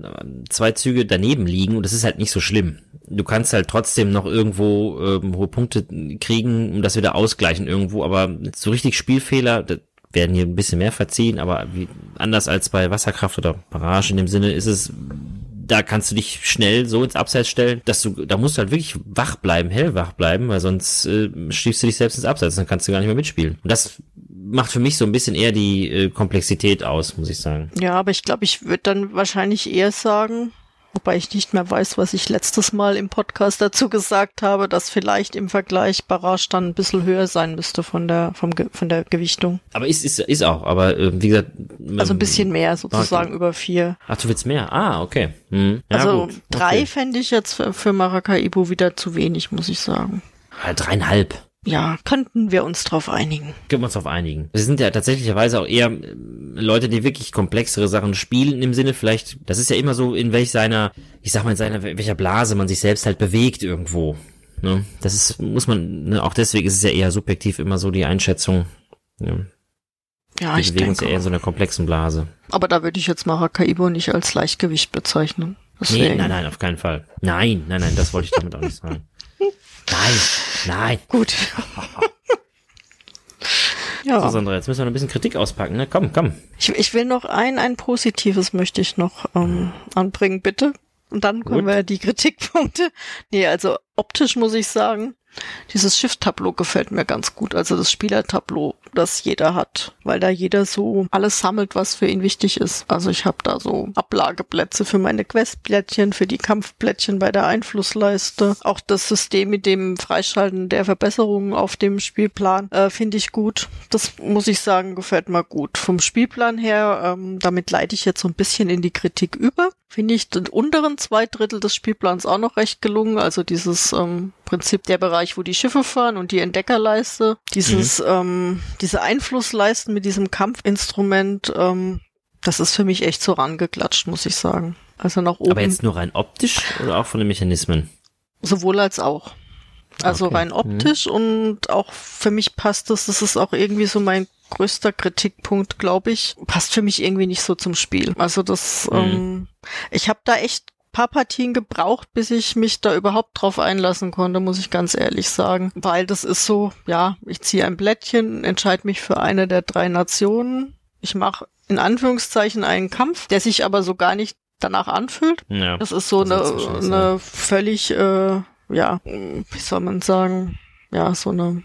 zwei Züge daneben liegen und das ist halt nicht so schlimm. Du kannst halt trotzdem noch irgendwo ähm, hohe Punkte kriegen, um das wieder ausgleichen irgendwo, aber so richtig Spielfehler, werden hier ein bisschen mehr verziehen, aber wie, anders als bei Wasserkraft oder Barrage in dem Sinne ist es, da kannst du dich schnell so ins Abseits stellen, dass du, da musst du halt wirklich wach bleiben, hellwach bleiben, weil sonst äh, schiebst du dich selbst ins Abseits, dann kannst du gar nicht mehr mitspielen. Und das macht für mich so ein bisschen eher die äh, Komplexität aus, muss ich sagen. Ja, aber ich glaube, ich würde dann wahrscheinlich eher sagen, Wobei ich nicht mehr weiß, was ich letztes Mal im Podcast dazu gesagt habe, dass vielleicht im Vergleich Barrage dann ein bisschen höher sein müsste von der, vom, von der Gewichtung. Aber ist, ist, ist auch, aber äh, wie gesagt. Also ein bisschen mehr, sozusagen okay. über vier. Ach, du willst mehr? Ah, okay. Hm. Ja, also gut. drei okay. fände ich jetzt für, für Maracaibo wieder zu wenig, muss ich sagen. Ja, dreieinhalb ja, könnten wir uns drauf einigen. Können wir uns drauf einigen. Sie sind ja tatsächlicherweise auch eher äh, Leute, die wirklich komplexere Sachen spielen im Sinne vielleicht, das ist ja immer so, in welch seiner, ich sag mal, in seiner, welcher Blase man sich selbst halt bewegt irgendwo. Ne? Das ist, muss man, ne? auch deswegen ist es ja eher subjektiv immer so die Einschätzung. Ne? Ja, wir ich bewegen denke uns ja eher in so einer komplexen Blase. Aber da würde ich jetzt Maracaibo nicht als Leichtgewicht bezeichnen. Deswegen. Nee, nein, nein, auf keinen Fall. Nein, nein, nein, das wollte ich damit auch nicht sagen. Nein, nein. Gut. ja. So, Sandra, jetzt müssen wir noch ein bisschen Kritik auspacken, ne? Komm, komm. Ich, ich will noch ein, ein Positives möchte ich noch ähm, anbringen, bitte. Und dann kommen Gut. wir die Kritikpunkte. Nee, also optisch muss ich sagen, dieses Schiff-Tableau gefällt mir ganz gut. Also das Spielertableau, das jeder hat, weil da jeder so alles sammelt, was für ihn wichtig ist. Also ich habe da so Ablageplätze für meine Questplättchen, für die Kampfplättchen bei der Einflussleiste. Auch das System mit dem Freischalten der Verbesserungen auf dem Spielplan äh, finde ich gut. Das muss ich sagen, gefällt mir gut. Vom Spielplan her, ähm, damit leite ich jetzt so ein bisschen in die Kritik über. Finde ich den unteren zwei Drittel des Spielplans auch noch recht gelungen. Also dieses ähm, Prinzip der Bereich, wo die Schiffe fahren und die Entdeckerleiste. Dieses, mhm. ähm, diese Einflussleisten mit diesem Kampfinstrument, ähm, das ist für mich echt so rangeklatscht, muss ich sagen. Also nach oben. Aber jetzt nur rein optisch oder auch von den Mechanismen? Sowohl als auch. Also okay. rein mhm. optisch mhm. und auch für mich passt das, das ist auch irgendwie so mein größter Kritikpunkt, glaube ich, passt für mich irgendwie nicht so zum Spiel. Also das, mhm. ähm, ich habe da echt paar Partien gebraucht, bis ich mich da überhaupt drauf einlassen konnte, muss ich ganz ehrlich sagen. Weil das ist so, ja, ich ziehe ein Blättchen, entscheide mich für eine der drei Nationen. Ich mache in Anführungszeichen einen Kampf, der sich aber so gar nicht danach anfühlt. Ja, das ist so das eine, eine völlig, äh, ja, wie soll man sagen, ja, so eine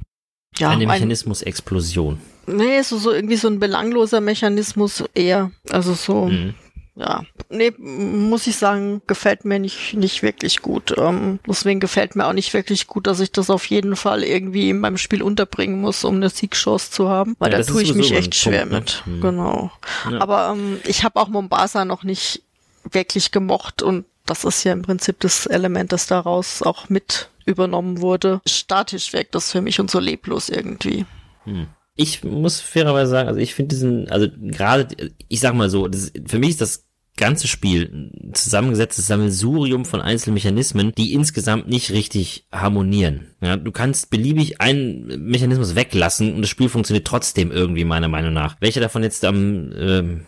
ja, eine Mechanismus-Explosion. Nee, so, so irgendwie so ein belangloser Mechanismus eher. Also so, mhm ja, nee, muss ich sagen, gefällt mir nicht, nicht wirklich gut. Ähm, deswegen gefällt mir auch nicht wirklich gut, dass ich das auf jeden Fall irgendwie in meinem Spiel unterbringen muss, um eine Siegchance zu haben, weil ja, da tue ich mich echt schwer Punkt, ne? mit. Hm. Genau. Ja. Aber ähm, ich habe auch Mombasa noch nicht wirklich gemocht und das ist ja im Prinzip das Element, das daraus auch mit übernommen wurde. Statisch wirkt das für mich und so leblos irgendwie. Hm ich muss fairerweise sagen, also ich finde diesen, also gerade, ich sag mal so, das, für mich ist das ganze Spiel zusammengesetztes Sammelsurium von einzelnen Mechanismen, die insgesamt nicht richtig harmonieren. Ja, du kannst beliebig einen Mechanismus weglassen und das Spiel funktioniert trotzdem irgendwie meiner Meinung nach. Welcher davon jetzt am ähm,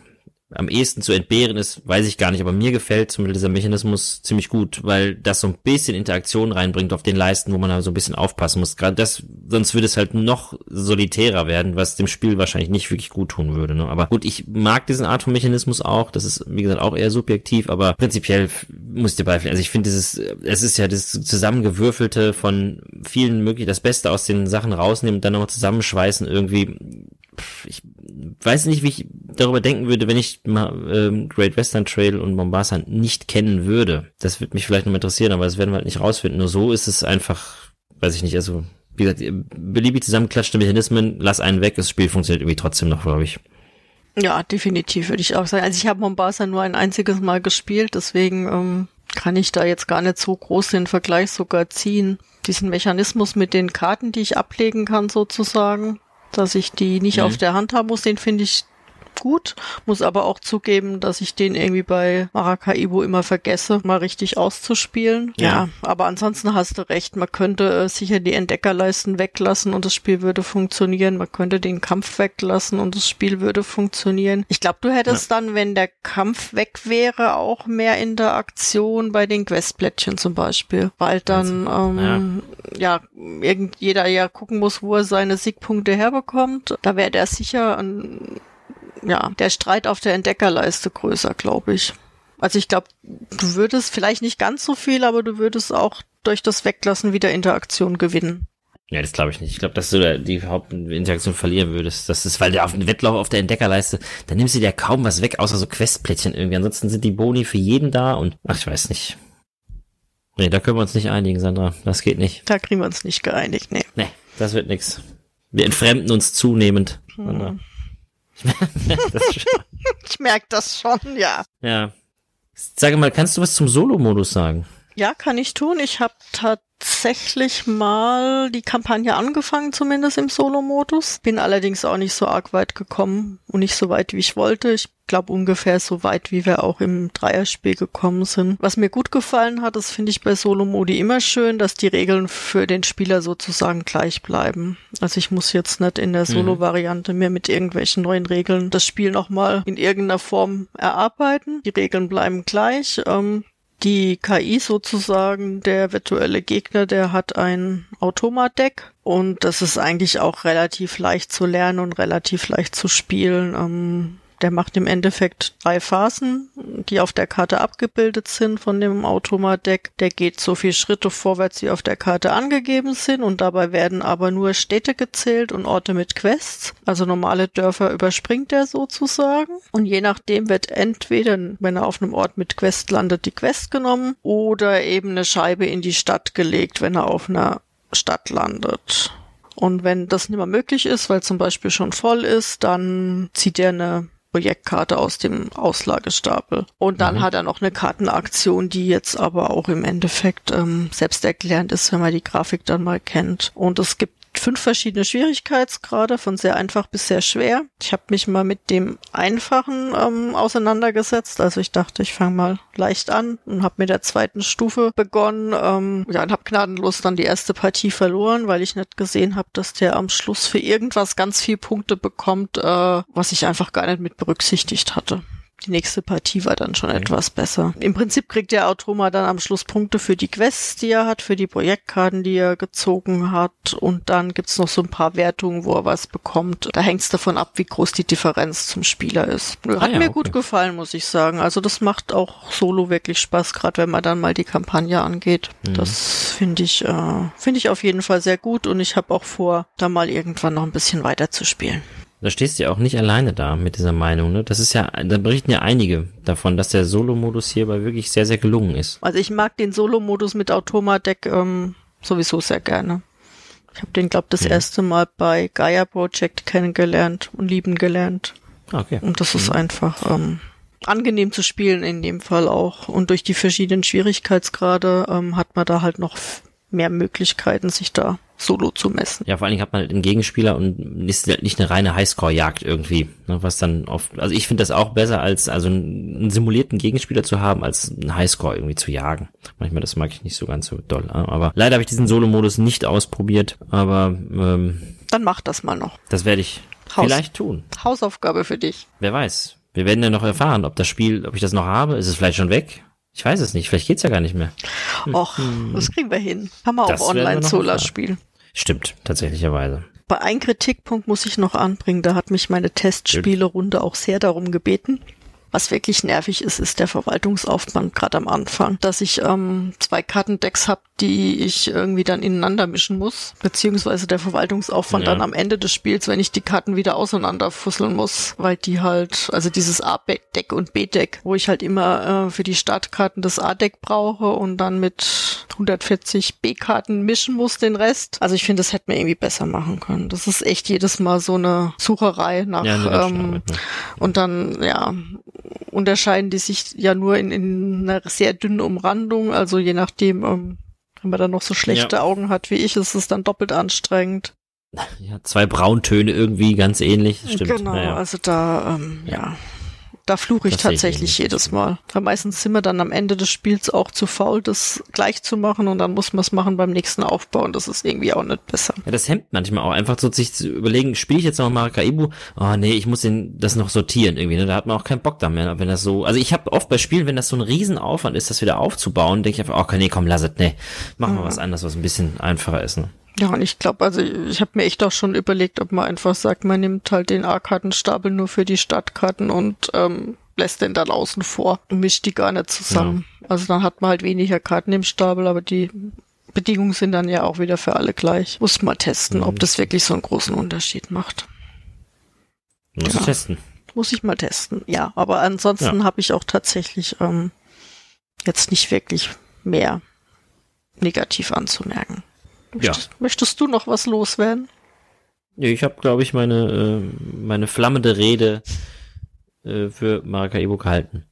am ehesten zu entbehren ist, weiß ich gar nicht, aber mir gefällt zum Beispiel dieser Mechanismus ziemlich gut, weil das so ein bisschen Interaktion reinbringt auf den Leisten, wo man da so ein bisschen aufpassen muss. Gerade das, sonst würde es halt noch solitärer werden, was dem Spiel wahrscheinlich nicht wirklich gut tun würde. Ne? Aber gut, ich mag diesen Art von Mechanismus auch. Das ist, wie gesagt, auch eher subjektiv, aber prinzipiell muss ich dir beipflichten. Also ich finde, dieses, es ist ja das Zusammengewürfelte von vielen möglich, das Beste aus den Sachen rausnehmen und dann nochmal zusammenschweißen irgendwie ich weiß nicht, wie ich darüber denken würde, wenn ich ähm, Great Western Trail und Mombasa nicht kennen würde. Das würde mich vielleicht noch interessieren, aber das werden wir halt nicht rausfinden. Nur so ist es einfach, weiß ich nicht, also wie gesagt, beliebig zusammenklatschte Mechanismen, lass einen weg, das Spiel funktioniert irgendwie trotzdem noch, glaube ich. Ja, definitiv würde ich auch sagen. Also ich habe Mombasa nur ein einziges Mal gespielt, deswegen ähm, kann ich da jetzt gar nicht so groß den Vergleich sogar ziehen. Diesen Mechanismus mit den Karten, die ich ablegen kann sozusagen, dass ich die nicht mhm. auf der Hand haben muss, den finde ich gut, muss aber auch zugeben, dass ich den irgendwie bei Maracaibo immer vergesse, mal richtig auszuspielen. Ja, ja aber ansonsten hast du recht, man könnte äh, sicher die Entdeckerleisten weglassen und das Spiel würde funktionieren. Man könnte den Kampf weglassen und das Spiel würde funktionieren. Ich glaube, du hättest ja. dann, wenn der Kampf weg wäre, auch mehr Interaktion bei den Questplättchen zum Beispiel, weil dann ähm, ja. ja irgend jeder ja gucken muss, wo er seine Siegpunkte herbekommt. Da wäre der sicher ein ja, der Streit auf der Entdeckerleiste größer, glaube ich. Also ich glaube, du würdest vielleicht nicht ganz so viel, aber du würdest auch durch das Weglassen wieder Interaktion gewinnen. Ja, das glaube ich nicht. Ich glaube, dass du die Hauptinteraktion verlieren würdest. Das ist, weil der auf dem Wettlauf auf der Entdeckerleiste, da nimmst du dir kaum was weg, außer so Questplättchen irgendwie. Ansonsten sind die Boni für jeden da und ach, ich weiß nicht. Nee, da können wir uns nicht einigen, Sandra. Das geht nicht. Da kriegen wir uns nicht geeinigt, nee. Nee, das wird nix. Wir entfremden uns zunehmend. Hm. Ich merke das schon, ja. Ja. Sage mal, kannst du was zum Solo-Modus sagen? Ja, kann ich tun. Ich habe tatsächlich mal die Kampagne angefangen, zumindest im Solo-Modus. Bin allerdings auch nicht so arg weit gekommen und nicht so weit, wie ich wollte. Ich glaube ungefähr so weit, wie wir auch im Dreierspiel gekommen sind. Was mir gut gefallen hat, das finde ich bei Solo-Modi immer schön, dass die Regeln für den Spieler sozusagen gleich bleiben. Also ich muss jetzt nicht in der mhm. Solo-Variante mehr mit irgendwelchen neuen Regeln das Spiel nochmal in irgendeiner Form erarbeiten. Die Regeln bleiben gleich. Ähm, die KI sozusagen, der virtuelle Gegner, der hat ein Automadeck und das ist eigentlich auch relativ leicht zu lernen und relativ leicht zu spielen. Ähm, der macht im Endeffekt drei Phasen, die auf der Karte abgebildet sind von dem Automadeck. Der geht so viele Schritte vorwärts, wie auf der Karte angegeben sind und dabei werden aber nur Städte gezählt und Orte mit Quests. Also normale Dörfer überspringt er sozusagen. Und je nachdem wird entweder, wenn er auf einem Ort mit Quest landet, die Quest genommen oder eben eine Scheibe in die Stadt gelegt, wenn er auf einer Stadt landet. Und wenn das nicht mehr möglich ist, weil zum Beispiel schon voll ist, dann zieht er eine Projektkarte aus dem Auslagestapel. Und dann mhm. hat er noch eine Kartenaktion, die jetzt aber auch im Endeffekt ähm, selbsterklärend ist, wenn man die Grafik dann mal kennt. Und es gibt fünf verschiedene Schwierigkeitsgrade, von sehr einfach bis sehr schwer. Ich habe mich mal mit dem einfachen ähm, auseinandergesetzt. Also ich dachte, ich fange mal leicht an und habe mit der zweiten Stufe begonnen. Ähm, ja, und habe gnadenlos dann die erste Partie verloren, weil ich nicht gesehen habe, dass der am Schluss für irgendwas ganz viel Punkte bekommt, äh, was ich einfach gar nicht mit berücksichtigt hatte. Die nächste Partie war dann schon mhm. etwas besser. Im Prinzip kriegt der Automa dann am Schluss Punkte für die Quests, die er hat, für die Projektkarten, die er gezogen hat. Und dann gibt's noch so ein paar Wertungen, wo er was bekommt. Da hängt's davon ab, wie groß die Differenz zum Spieler ist. Hat ah, ja, mir okay. gut gefallen, muss ich sagen. Also das macht auch Solo wirklich Spaß, gerade wenn man dann mal die Kampagne angeht. Mhm. Das finde ich, äh, finde ich auf jeden Fall sehr gut und ich habe auch vor, da mal irgendwann noch ein bisschen weiter zu spielen. Da stehst du ja auch nicht alleine da mit dieser Meinung, ne? Das ist ja, da berichten ja einige davon, dass der Solo-Modus hierbei wirklich sehr, sehr gelungen ist. Also ich mag den Solo-Modus mit Automadeck ähm, sowieso sehr gerne. Ich habe den, glaube das ja. erste Mal bei Gaia Project kennengelernt und lieben gelernt. Okay. Und das ist mhm. einfach ähm, angenehm zu spielen in dem Fall auch. Und durch die verschiedenen Schwierigkeitsgrade ähm, hat man da halt noch mehr Möglichkeiten, sich da Solo zu messen. Ja, vor allen Dingen hat man halt einen Gegenspieler und ist halt nicht eine reine Highscore-Jagd irgendwie, ne, was dann oft, also ich finde das auch besser als, also einen simulierten Gegenspieler zu haben, als einen Highscore irgendwie zu jagen. Manchmal, das mag ich nicht so ganz so doll, ne, aber leider habe ich diesen Solo-Modus nicht ausprobiert, aber ähm, Dann mach das mal noch. das werde ich Haus- vielleicht tun. Hausaufgabe für dich. Wer weiß. Wir werden ja noch erfahren, ob das Spiel, ob ich das noch habe. Ist es vielleicht schon weg? Ich weiß es nicht. Vielleicht geht's ja gar nicht mehr. Och, das kriegen wir hin. Haben wir Hm. Das auch Online-Solar-Spiel. Stimmt, tatsächlicherweise. Bei einem Kritikpunkt muss ich noch anbringen, da hat mich meine Testspielerunde auch sehr darum gebeten. Was wirklich nervig ist, ist der Verwaltungsaufwand gerade am Anfang, dass ich ähm, zwei Kartendecks habe, die ich irgendwie dann ineinander mischen muss, beziehungsweise der Verwaltungsaufwand Ja. dann am Ende des Spiels, wenn ich die Karten wieder auseinanderfusseln muss, weil die halt, also dieses A-Deck und B-Deck, wo ich halt immer äh, für die Startkarten das A-Deck brauche und dann mit 140 B-Karten mischen muss den Rest. Also ich finde, das hätte man irgendwie besser machen können. Das ist echt jedes Mal so eine Sucherei nach Ja, ähm, Rechenarbeit, ne? und dann, ja, unterscheiden die sich ja nur in, in einer sehr dünnen Umrandung. Also je nachdem, ähm, wenn man dann noch so schlechte Ja. Augen hat wie ich, ist es dann doppelt anstrengend. Ja, zwei Brauntöne irgendwie ganz ähnlich. Stimmt. Genau, Naja. also da, ähm, ja. Da fluche ich Das ich tatsächlich ähnlich. jedes Mal. Weil meistens sind wir dann am Ende des Spiels auch zu faul, das gleich zu machen und dann muss man es machen beim nächsten Aufbau und das ist irgendwie auch nicht besser. Ja, das hemmt manchmal auch einfach so sich zu überlegen, spiele ich jetzt noch Maracaibo? Oh nee, ich muss den, das noch sortieren irgendwie, ne? Da hat man auch keinen Bock da mehr, wenn das so, also ich habe oft bei Spielen, wenn das so ein Riesenaufwand ist, das wieder aufzubauen, denke ich einfach, oh nee, komm, lass es, nee. Machen wir was anderes, was ein bisschen einfacher ist, ne? Ja, und ich glaube, also ich habe mir echt auch schon überlegt, ob man einfach sagt, man nimmt halt den A-Kartenstapel nur für die Stadtkarten und ähm, lässt den dann außen vor und mischt die gar nicht zusammen. Also dann hat man halt weniger Karten im Stapel, aber die Bedingungen sind dann ja auch wieder für alle gleich. Muss mal testen, ob das wirklich so einen großen Unterschied macht. Muss Ja. testen. Muss ich mal testen. Ja, aber ansonsten habe ich auch tatsächlich ähm, jetzt nicht wirklich mehr negativ anzumerken. Ja. Möchtest, möchtest du noch was loswerden? Ich habe, glaube ich, meine, äh, meine flammende Rede äh, für Maracaibo gehalten.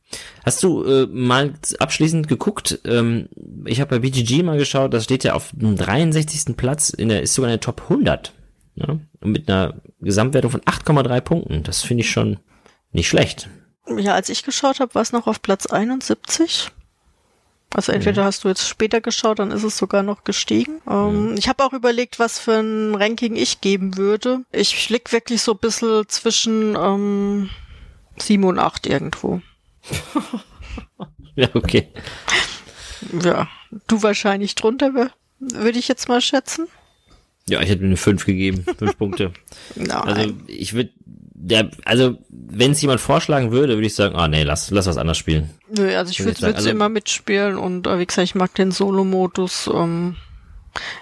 Hast du äh, mal abschließend geguckt? Ähm, ich habe bei BGG mal geschaut, das steht ja auf dem 63. Platz, in der ist sogar in der Top 100. Ja? Und mit einer Gesamtwertung von 8,3 Punkten. Das finde ich schon nicht schlecht. Ja, als ich geschaut habe, war es noch auf Platz 71. Also entweder hast du jetzt später geschaut, dann ist es sogar noch gestiegen. Ähm, Ich habe auch überlegt, was für ein Ranking ich geben würde. Ich lieg wirklich so ein bisschen zwischen ähm, 7 und 8 irgendwo. Ja, okay. Ja, du wahrscheinlich drunter, wür- würde ich jetzt mal schätzen. Ja, ich hätte mir eine 5 gegeben. 5 Punkte. Nein. Also ich würde, der, also wenn es jemand vorschlagen würde, würde ich sagen, ah nee, lass, lass was anderes spielen. Nö, also ich Würde also- immer mitspielen und äh, wie gesagt, ich mag den Solo-Modus. Ähm,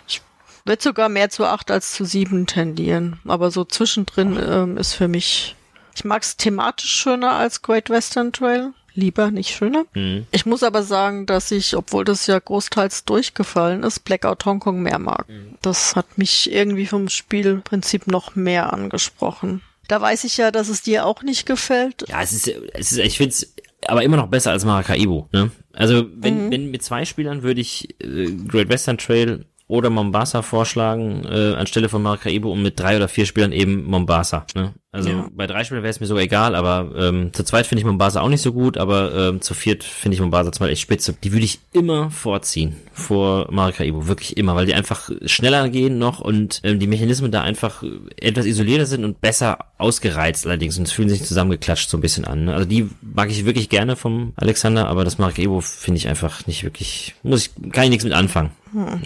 ich würde sogar mehr zu 8 als zu 7 tendieren. Aber so zwischendrin ähm, ist für mich, ich mag es thematisch schöner als Great Western Trail. Lieber, nicht schöner. Mhm. Ich muss aber sagen, dass ich, obwohl das ja großteils durchgefallen ist, Blackout Hongkong mehr mag. Mhm. Das hat mich irgendwie vom Spielprinzip noch mehr angesprochen. Da weiß ich ja, dass es dir auch nicht gefällt. Ja, es ist, es ist, ich find's aber immer noch besser als Maracaibo, ne? Also, wenn, wenn mit zwei Spielern würde ich äh, Great Western Trail oder Mombasa vorschlagen, äh, anstelle von Maracaibo und mit drei oder vier Spielern eben Mombasa, ne? Also Ja. bei drei Spielern wäre es mir sogar egal, aber ähm, zu zweit finde ich Mombasa auch nicht so gut, aber ähm, zu viert finde ich Mombasa Beispiel echt spitze. Die würde ich immer vorziehen vor Maracaibo, wirklich immer, weil die einfach schneller gehen noch und ähm, die Mechanismen da einfach etwas isolierter sind und besser ausgereizt allerdings und es fühlen sich zusammengeklatscht so ein bisschen an. Ne? Also die mag ich wirklich gerne vom Alexander, aber das Maracaibo finde ich einfach nicht wirklich, muss ich, kann ich nichts mit anfangen.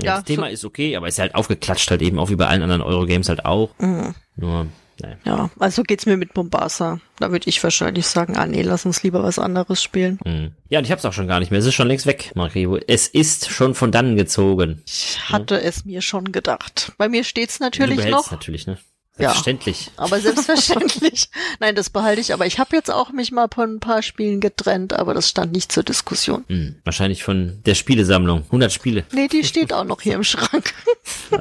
Ja, das Thema ist okay, aber ist halt aufgeklatscht halt eben auch wie bei allen anderen Eurogames halt auch. Nur, naja. Ja, also geht's mir mit Mombasa. Da würde ich wahrscheinlich sagen, ah nee, lass uns lieber was anderes spielen. Mhm. Ja, und ich hab's auch schon gar nicht mehr. Es ist schon längst weg, Maracaibo. Es ist schon von dannen gezogen. Ich hatte es mir schon gedacht. Bei mir steht's Du natürlich behältst noch. natürlich, ne? Selbstverständlich. Ja, aber selbstverständlich. Nein, das behalte ich. Aber ich habe jetzt auch mich mal von ein paar Spielen getrennt, aber das stand nicht zur Diskussion. Hm, wahrscheinlich von der Spielesammlung. 100 Spiele. Nee, die steht auch noch hier im Schrank.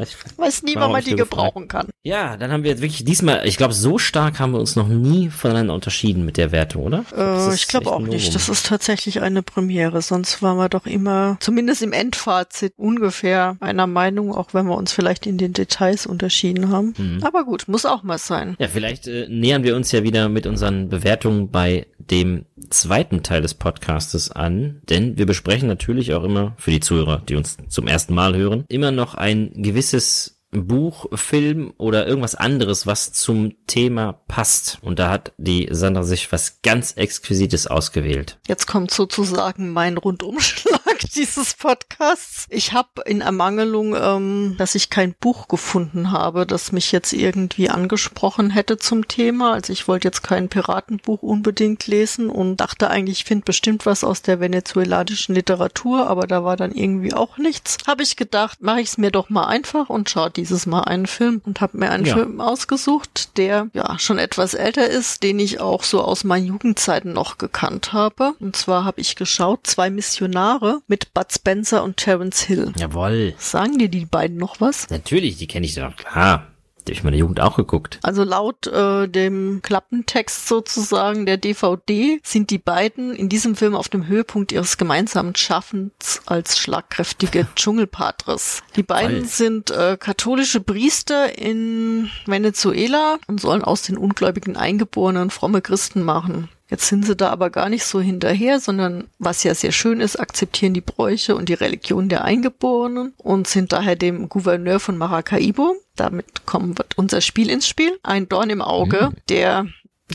Ich weiß nie, wann man die gebrauchen kann. Ja, dann haben wir jetzt wirklich diesmal, ich glaube, so stark haben wir uns noch nie voneinander unterschieden mit der Wertung, oder? Äh, ich glaube auch nicht. Das ist tatsächlich eine Premiere. Sonst waren wir doch immer, zumindest im Endfazit, ungefähr einer Meinung, auch wenn wir uns vielleicht in den Details unterschieden haben. Mhm. Aber gut, muss auch mal sein. Ja, vielleicht äh, nähern wir uns ja wieder mit unseren Bewertungen bei dem zweiten Teil des Podcastes an, denn wir besprechen natürlich auch immer für die Zuhörer, die uns zum ersten Mal hören, immer noch ein gewisses Buch, Film oder irgendwas anderes, was zum Thema passt. Und da hat die Sandra sich was ganz Exquisites ausgewählt. Jetzt kommt sozusagen mein Rundumschlag dieses Podcasts. Ich habe in Ermangelung, ähm, dass ich kein Buch gefunden habe, das mich jetzt irgendwie angesprochen hätte zum Thema. Also ich wollte jetzt kein Piratenbuch unbedingt lesen und dachte eigentlich, ich finde bestimmt was aus der venezuelanischen Literatur, aber da war dann irgendwie auch nichts. Habe ich gedacht, mache ich es mir doch mal einfach und schaue dieses Mal einen Film und habe mir einen ja. Film ausgesucht, der ja schon etwas älter ist, den ich auch so aus meinen Jugendzeiten noch gekannt habe. Und zwar habe ich geschaut, zwei Missionare mit Bud Spencer und Terence Hill. Jawoll. Sagen dir die beiden noch was? Natürlich, die kenne ich doch, klar. Die habe ich meiner Jugend auch geguckt. Also laut äh, dem Klappentext sozusagen der DVD sind die beiden in diesem Film auf dem Höhepunkt ihres gemeinsamen Schaffens als schlagkräftige Dschungelpatres. Die beiden Voll. sind äh, katholische Priester in Venezuela und sollen aus den Ungläubigen Eingeborenen fromme Christen machen. Jetzt sind sie da aber gar nicht so hinterher, sondern was ja sehr schön ist, akzeptieren die Bräuche und die Religion der Eingeborenen und sind daher dem Gouverneur von Maracaibo, damit kommen wird unser Spiel ins Spiel, ein Dorn im Auge, mhm. der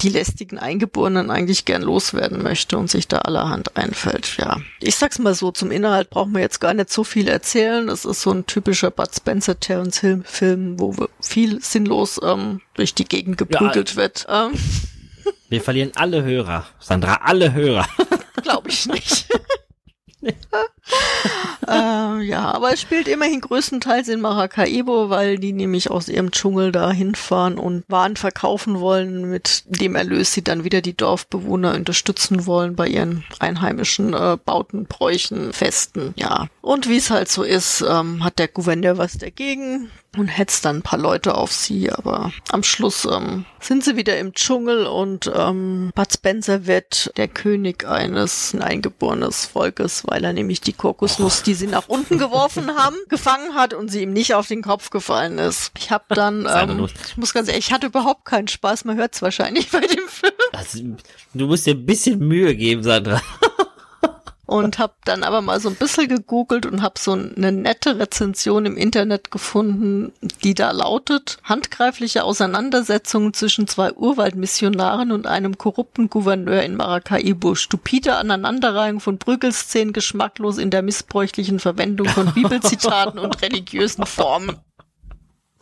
die lästigen Eingeborenen eigentlich gern loswerden möchte und sich da allerhand einfällt. Ja, ich sag's mal so, zum Inhalt brauchen wir jetzt gar nicht so viel erzählen. Es ist so ein typischer Bud Spencer Terence Hill Film, wo viel sinnlos ähm, durch die Gegend geprügelt ja, wird. Ähm. Wir verlieren alle Hörer. Sandra, alle Hörer. Glaube ich nicht. äh, ja, aber es spielt immerhin größtenteils in Maracaibo, weil die nämlich aus ihrem Dschungel da hinfahren und Waren verkaufen wollen, mit dem Erlös sie dann wieder die Dorfbewohner unterstützen wollen bei ihren einheimischen äh, Bauten, Bräuchen, Festen, ja. Und wie es halt so ist, ähm, hat der Gouverneur was dagegen und hetzt dann ein paar Leute auf sie, aber am Schluss ähm, sind sie wieder im Dschungel und ähm, Bud Spencer wird der König eines eingeborenes Volkes, weil er nämlich die Kokosnuss, die sie nach unten geworfen haben, gefangen hat und sie ihm nicht auf den Kopf gefallen ist. Ich habe dann, ähm, ich muss ganz ehrlich, ich hatte überhaupt keinen Spaß, man hört es wahrscheinlich bei dem Film. Also, du musst dir ein bisschen Mühe geben, Sandra und habe dann aber mal so ein bisschen gegoogelt und habe so eine nette Rezension im Internet gefunden, die da lautet, handgreifliche Auseinandersetzungen zwischen zwei Urwaldmissionaren und einem korrupten Gouverneur in Maracaibo, stupide Aneinanderreihung von Prügelszenen, geschmacklos in der missbräuchlichen Verwendung von Bibelzitaten und religiösen Formen.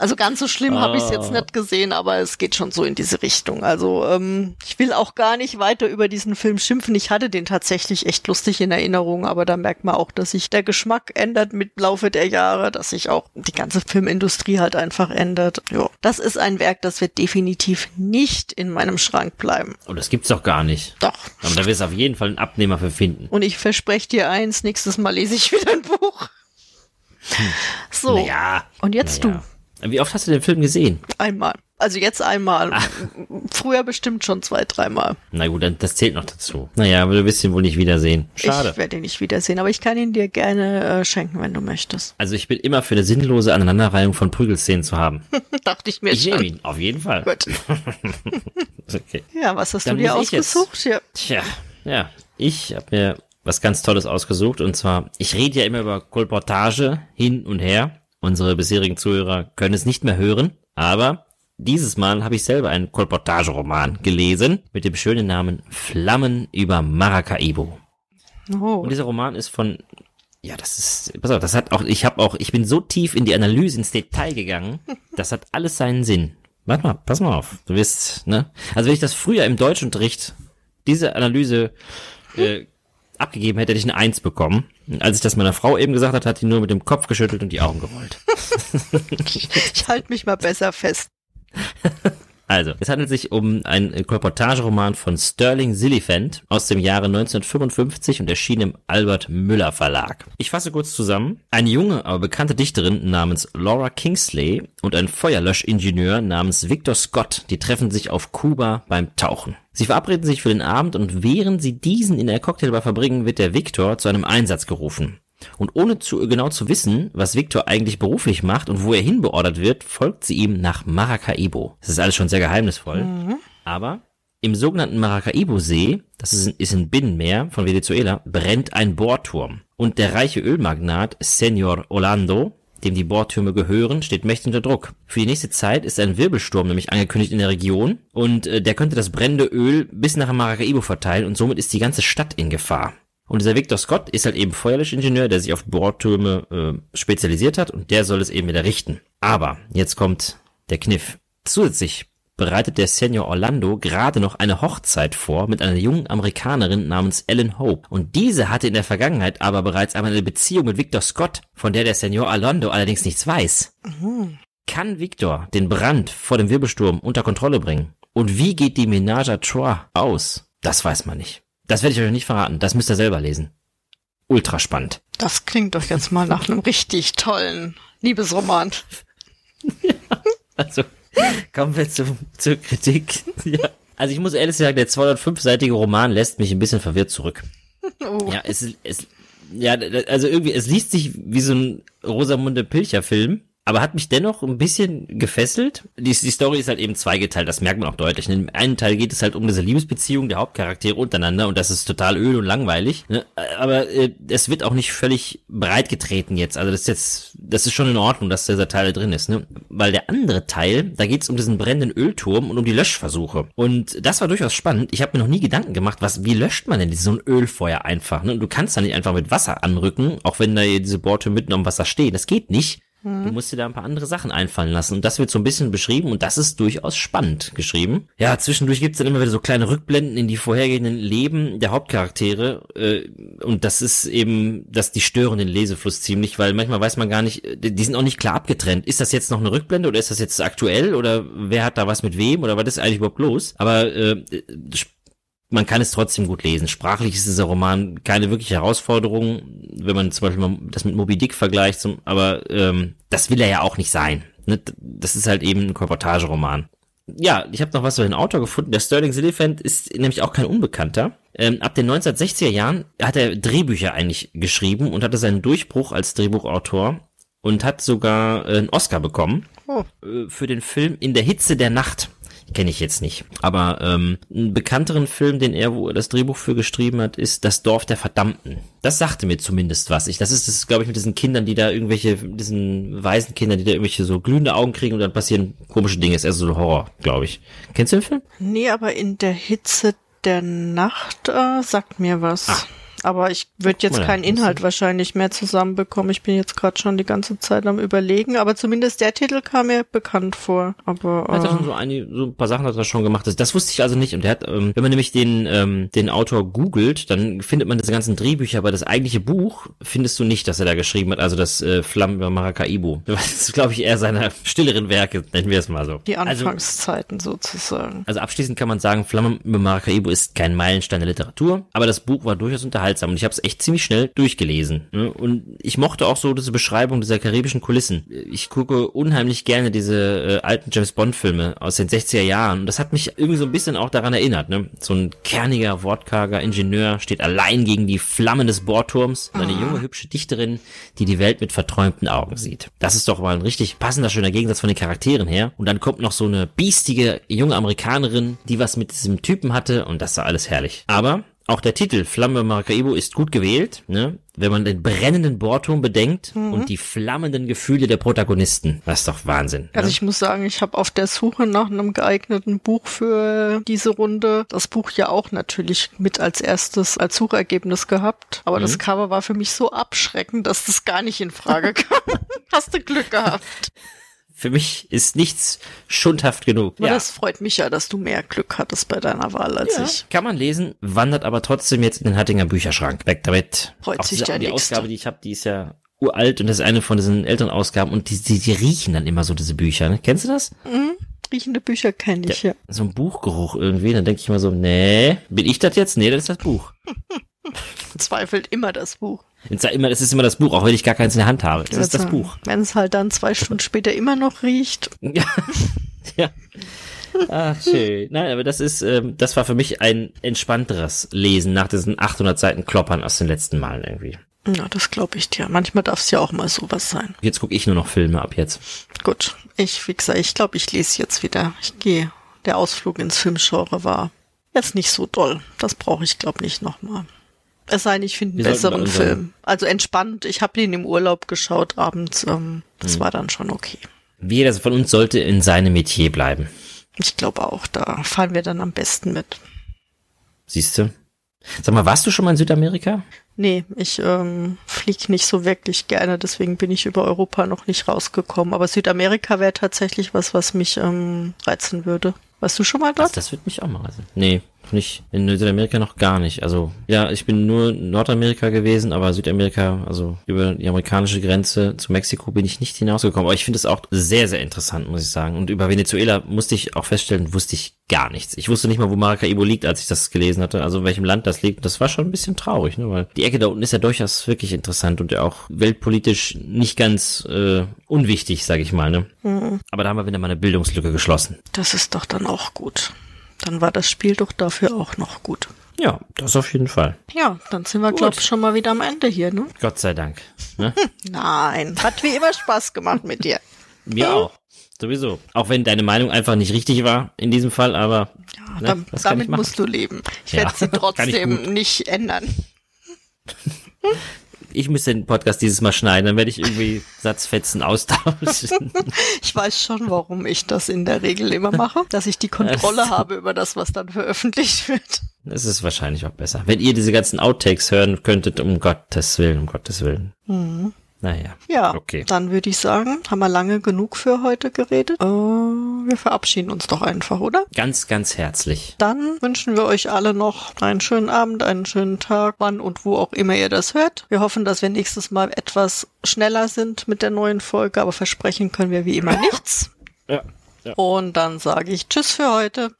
Also ganz so schlimm ah. habe ich es jetzt nicht gesehen, aber es geht schon so in diese Richtung. Also ähm, ich will auch gar nicht weiter über diesen Film schimpfen. Ich hatte den tatsächlich echt lustig in Erinnerung, aber da merkt man auch, dass sich der Geschmack ändert mit Laufe der Jahre, dass sich auch die ganze Filmindustrie halt einfach ändert. Ja, das ist ein Werk, das wird definitiv nicht in meinem Schrank bleiben. Und oh, das gibt's doch gar nicht. Doch. Aber da wirst du auf jeden Fall einen Abnehmer für finden. Und ich verspreche dir eins, nächstes Mal lese ich wieder ein Buch. Hm. So. Naja, und jetzt naja. du. Wie oft hast du den Film gesehen? Einmal. Also jetzt einmal. Ach. Früher bestimmt schon zwei, dreimal. Na gut, dann, das zählt noch dazu. Naja, aber du wirst ihn wohl nicht wiedersehen. Schade. Ich werde ihn nicht wiedersehen, aber ich kann ihn dir gerne äh, schenken, wenn du möchtest. Also ich bin immer für eine sinnlose Aneinanderreihung von Prügelszenen zu haben. Dachte ich mir ich schon. Ich nehme ihn, auf jeden Fall. Gut. okay. Ja, was hast dann du dir ausgesucht? Ja. Tja, ja. Ich habe mir was ganz Tolles ausgesucht und zwar, ich rede ja immer über Kolportage hin und her. Unsere bisherigen Zuhörer können es nicht mehr hören, aber dieses Mal habe ich selber einen Kolportageroman gelesen mit dem schönen Namen Flammen über Maracaibo. Oh. Und dieser Roman ist von ja, das ist, pass auf, das hat auch, ich habe auch, ich bin so tief in die Analyse, ins Detail gegangen, das hat alles seinen Sinn. Warte mal, pass mal auf, du wirst, ne? Also wenn ich das früher im Deutschunterricht, diese Analyse äh, abgegeben hätte, hätte ich eine Eins bekommen. Als ich das meiner Frau eben gesagt hat, hat sie nur mit dem Kopf geschüttelt und die Augen gerollt. ich halte mich mal besser fest. Also, es handelt sich um einen Kolportageroman von Sterling Siliphant aus dem Jahre 1955 und erschien im Albert Müller Verlag. Ich fasse kurz zusammen. Eine junge, aber bekannte Dichterin namens Laura Kingsley und ein Feuerlöschingenieur namens Victor Scott, die treffen sich auf Kuba beim Tauchen. Sie verabreden sich für den Abend und während sie diesen in der Cocktailbar verbringen, wird der Victor zu einem Einsatz gerufen. Und ohne zu, genau zu wissen, was Victor eigentlich beruflich macht und wo er hinbeordert wird, folgt sie ihm nach Maracaibo. Das ist alles schon sehr geheimnisvoll. Mhm. Aber im sogenannten Maracaibo-See, das ist, ist ein Binnenmeer von Venezuela, brennt ein Bohrturm. Und der reiche Ölmagnat Senor Orlando, dem die Bohrtürme gehören, steht mächtig unter Druck. Für die nächste Zeit ist ein Wirbelsturm nämlich angekündigt in der Region und äh, der könnte das brennende Öl bis nach Maracaibo verteilen und somit ist die ganze Stadt in Gefahr. Und dieser Victor Scott ist halt eben Feuerlöschingenieur, der sich auf Bohrtürme äh, spezialisiert hat und der soll es eben wieder richten. Aber jetzt kommt der Kniff. Zusätzlich bereitet der Senior Orlando gerade noch eine Hochzeit vor mit einer jungen Amerikanerin namens Ellen Hope. Und diese hatte in der Vergangenheit aber bereits einmal eine Beziehung mit Victor Scott, von der der Senior Orlando allerdings nichts weiß. Mhm. Kann Victor den Brand vor dem Wirbelsturm unter Kontrolle bringen? Und wie geht die Menage à Trois aus? Das weiß man nicht. Das werde ich euch nicht verraten. Das müsst ihr selber lesen. Ultra spannend. Das klingt doch jetzt mal nach einem richtig tollen Liebesroman. ja, also, kommen wir zu, zur Kritik. Ja. Also ich muss ehrlich sagen, der 205-seitige Roman lässt mich ein bisschen verwirrt zurück. Oh. Ja, es, es, ja, also irgendwie, es liest sich wie so ein Rosamunde Pilcher-Film aber hat mich dennoch ein bisschen gefesselt. Die, die Story ist halt eben zweigeteilt, das merkt man auch deutlich. In dem einen Teil geht es halt um diese Liebesbeziehung der Hauptcharaktere untereinander und das ist total öl und langweilig. Ne? Aber äh, es wird auch nicht völlig breit getreten jetzt. Also das ist jetzt, das ist schon in Ordnung, dass dieser Teil drin ist. Ne? Weil der andere Teil, da geht es um diesen brennenden Ölturm und um die Löschversuche. Und das war durchaus spannend. Ich habe mir noch nie Gedanken gemacht, was, wie löscht man denn so ein Ölfeuer einfach? Ne? Du kannst da nicht einfach mit Wasser anrücken, auch wenn da diese Bohrtür mitten am Wasser stehen. Das geht nicht. Mhm. Du musst dir da ein paar andere Sachen einfallen lassen. Und das wird so ein bisschen beschrieben und das ist durchaus spannend geschrieben. Ja, zwischendurch gibt's dann immer wieder so kleine Rückblenden in die vorhergehenden Leben der Hauptcharaktere. Äh, und das ist eben, dass die stören den Lesefluss ziemlich, weil manchmal weiß man gar nicht, die sind auch nicht klar abgetrennt. Ist das jetzt noch eine Rückblende oder ist das jetzt aktuell oder wer hat da was mit wem oder was ist eigentlich überhaupt los? Aber äh, man kann es trotzdem gut lesen. Sprachlich ist dieser Roman keine wirkliche Herausforderung, wenn man zum Beispiel mal das mit Moby Dick vergleicht, aber ähm, das will er ja auch nicht sein. Ne? Das ist halt eben ein Kolportageroman. Ja, ich habe noch was über den Autor gefunden. Der Sterling Siliphant ist nämlich auch kein Unbekannter. Ähm, ab den 1960er Jahren hat er Drehbücher eigentlich geschrieben und hatte seinen Durchbruch als Drehbuchautor und hat sogar äh, einen Oscar bekommen oh. Äh, für den Film In der Hitze der Nacht kenne ich jetzt nicht. Aber ähm, einen bekannteren Film, den er wo er das Drehbuch für geschrieben hat, ist Das Dorf der Verdammten. Das sagte mir zumindest was. Ich, das ist das, glaube ich, mit diesen Kindern, die da irgendwelche, diesen weisen Kindern, die da irgendwelche so glühende Augen kriegen und dann passieren komische Dinge. Ist eher so Horror, glaube ich. Kennst du den Film? Nee, aber in der Hitze der Nacht äh, sagt mir was. Ah. Aber ich würde jetzt keinen Inhalt wahrscheinlich mehr zusammenbekommen. Ich bin jetzt gerade schon die ganze Zeit am überlegen, aber zumindest der Titel kam mir bekannt vor. Aber äh, hat er schon so, eine, so ein paar Sachen hat er schon gemacht. Das, das wusste ich also nicht. Und der hat, ähm, wenn man nämlich den ähm, den Autor googelt, dann findet man diese ganzen Drehbücher, aber das eigentliche Buch findest du nicht, dass er da geschrieben hat. Also das äh, Flammen über Maracaibo. Das ist, glaube ich, eher seiner stilleren Werke, nennen wir es mal so. Die also Anfangszeiten also, sozusagen. Also abschließend kann man sagen, Flammen über Maracaibo ist kein Meilenstein der Literatur, aber das Buch war durchaus unterhaltsam unterhaltsam und ich habe es echt ziemlich schnell durchgelesen. Ne? Und ich mochte auch so diese Beschreibung dieser karibischen Kulissen. Ich gucke unheimlich gerne diese äh, alten James Bond Filme aus den 60er Jahren und das hat mich irgendwie so ein bisschen auch daran erinnert. Ne? So ein kerniger, wortkarger Ingenieur steht allein gegen die Flammen des Bohrturms und eine junge, hübsche Dichterin, die die Welt mit verträumten Augen sieht. Das ist doch mal ein richtig passender, schöner Gegensatz von den Charakteren her. Und dann kommt noch so eine biestige junge Amerikanerin, die was mit diesem Typen hatte und das war alles herrlich. Aber auch der Titel Flamme Maracaibo ist gut gewählt, ne? wenn man den brennenden Bohrturm bedenkt mhm. und die flammenden Gefühle der Protagonisten. Das ist doch Wahnsinn. Also ne? ich muss sagen, ich habe auf der Suche nach einem geeigneten Buch für diese Runde das Buch ja auch natürlich mit als erstes als Suchergebnis gehabt. Aber mhm. das Cover war für mich so abschreckend, dass das gar nicht in Frage kam. Hast du Glück gehabt. Für mich ist nichts schundhaft genug. Aber ja. das freut mich ja, dass du mehr Glück hattest bei deiner Wahl als ja. ich. Kann man lesen, wandert aber trotzdem jetzt in den Hattinger Bücherschrank. Weg damit. Freut Auch sich diese, der Die Nächste. Ausgabe, die ich habe, die ist ja uralt und das ist eine von diesen älteren Ausgaben und die, die, die riechen dann immer so diese Bücher. Ne? Kennst du das? Mhm. riechende Bücher kenne ich, ja. So ein Buchgeruch irgendwie, dann denke ich mal so, nee, bin ich das jetzt? Nee, das ist das Buch. Zweifelt immer das Buch. Immer, das ist immer das Buch, auch wenn ich gar keins in der Hand habe. Das ist das Buch. Wenn es halt dann zwei Stunden später immer noch riecht. Ja. ja. Ach, schön. Nein, aber das ist, ähm, das war für mich ein entspannteres Lesen nach diesen 800 Seiten Kloppern aus den letzten Malen irgendwie. Ja, das glaube ich dir. Manchmal darf es ja auch mal sowas sein. Jetzt gucke ich nur noch Filme ab jetzt. Gut, ich, wie gesagt, ich glaube, ich lese jetzt wieder. Ich gehe. Der Ausflug ins Filmgenre war jetzt nicht so doll. Das brauche ich, glaube nicht nochmal. Es sei denn, ich finde einen Wir besseren Film. Also entspannt. Ich habe den im Urlaub geschaut abends. Ähm, das Hm. war dann schon okay. Jeder von uns sollte in seinem Metier bleiben. Ich glaube auch, da fahren wir dann am besten mit. Siehst du? Sag mal, warst du schon mal in Südamerika? Nee, ich ähm, flieg nicht so wirklich gerne, deswegen bin ich über Europa noch nicht rausgekommen. Aber Südamerika wäre tatsächlich was, was mich ähm, reizen würde. Warst du schon mal dort? das wird mich auch mal reizen. Nee, nicht. In Südamerika noch gar nicht. Also, ja, ich bin nur in Nordamerika gewesen, aber Südamerika, also über die amerikanische Grenze zu Mexiko bin ich nicht hinausgekommen. Aber ich finde es auch sehr, sehr interessant, muss ich sagen. Und über Venezuela musste ich auch feststellen, wusste ich gar nichts. Ich wusste nicht mal, wo Maracaibo liegt, als ich das gelesen hatte. Also in welchem Land das liegt. Das war schon ein bisschen traurig, ne? Weil die Ecke da unten ist ja durchaus wirklich interessant und ja auch weltpolitisch nicht ganz äh, unwichtig, sage ich mal, ne? Aber da haben wir wieder mal eine Bildungslücke geschlossen. Das ist doch dann auch gut. Dann war das Spiel doch dafür auch noch gut. Ja, das auf jeden Fall. Ja, dann sind wir, glaube ich, schon mal wieder am Ende hier, ne? Gott sei Dank. Ne? Nein, hat wie immer Spaß gemacht mit dir. Mir auch. Sowieso. Auch wenn deine Meinung einfach nicht richtig war in diesem Fall, aber Ja, Ne, kann damit musst du leben. Ich Ja, werde sie trotzdem nicht ändern. ich müsste den Podcast dieses Mal schneiden, dann werde ich irgendwie Satzfetzen austauschen. Ich weiß schon, warum ich das in der Regel immer mache, dass ich die Kontrolle habe über das, was dann veröffentlicht wird. Das ist wahrscheinlich auch besser. Wenn ihr diese ganzen Outtakes hören könntet, um Gottes Willen, um Gottes Willen. Naja. Ja, Okay. dann würde ich sagen, haben wir lange genug für heute geredet. Äh, wir verabschieden uns doch einfach, oder? Ganz, ganz herzlich. Dann wünschen wir euch alle noch einen schönen Abend, einen schönen Tag, wann und wo auch immer ihr das hört. Wir hoffen, dass wir nächstes Mal etwas schneller sind mit der neuen Folge, aber versprechen können wir wie immer nichts. Ja. ja. Und dann sage ich Tschüss für heute.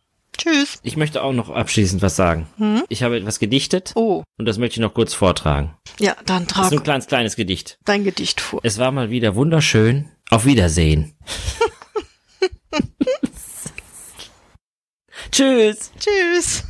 Tschüss. Ich möchte auch noch abschließend was sagen. Ich habe etwas gedichtet Oh, und das möchte ich noch kurz vortragen. ja, dann Das ist trag ein kleines, kleines Gedicht. dein Gedicht vor. Es war mal wieder wunderschön. Auf Wiedersehen. Tschüss. Tschüss.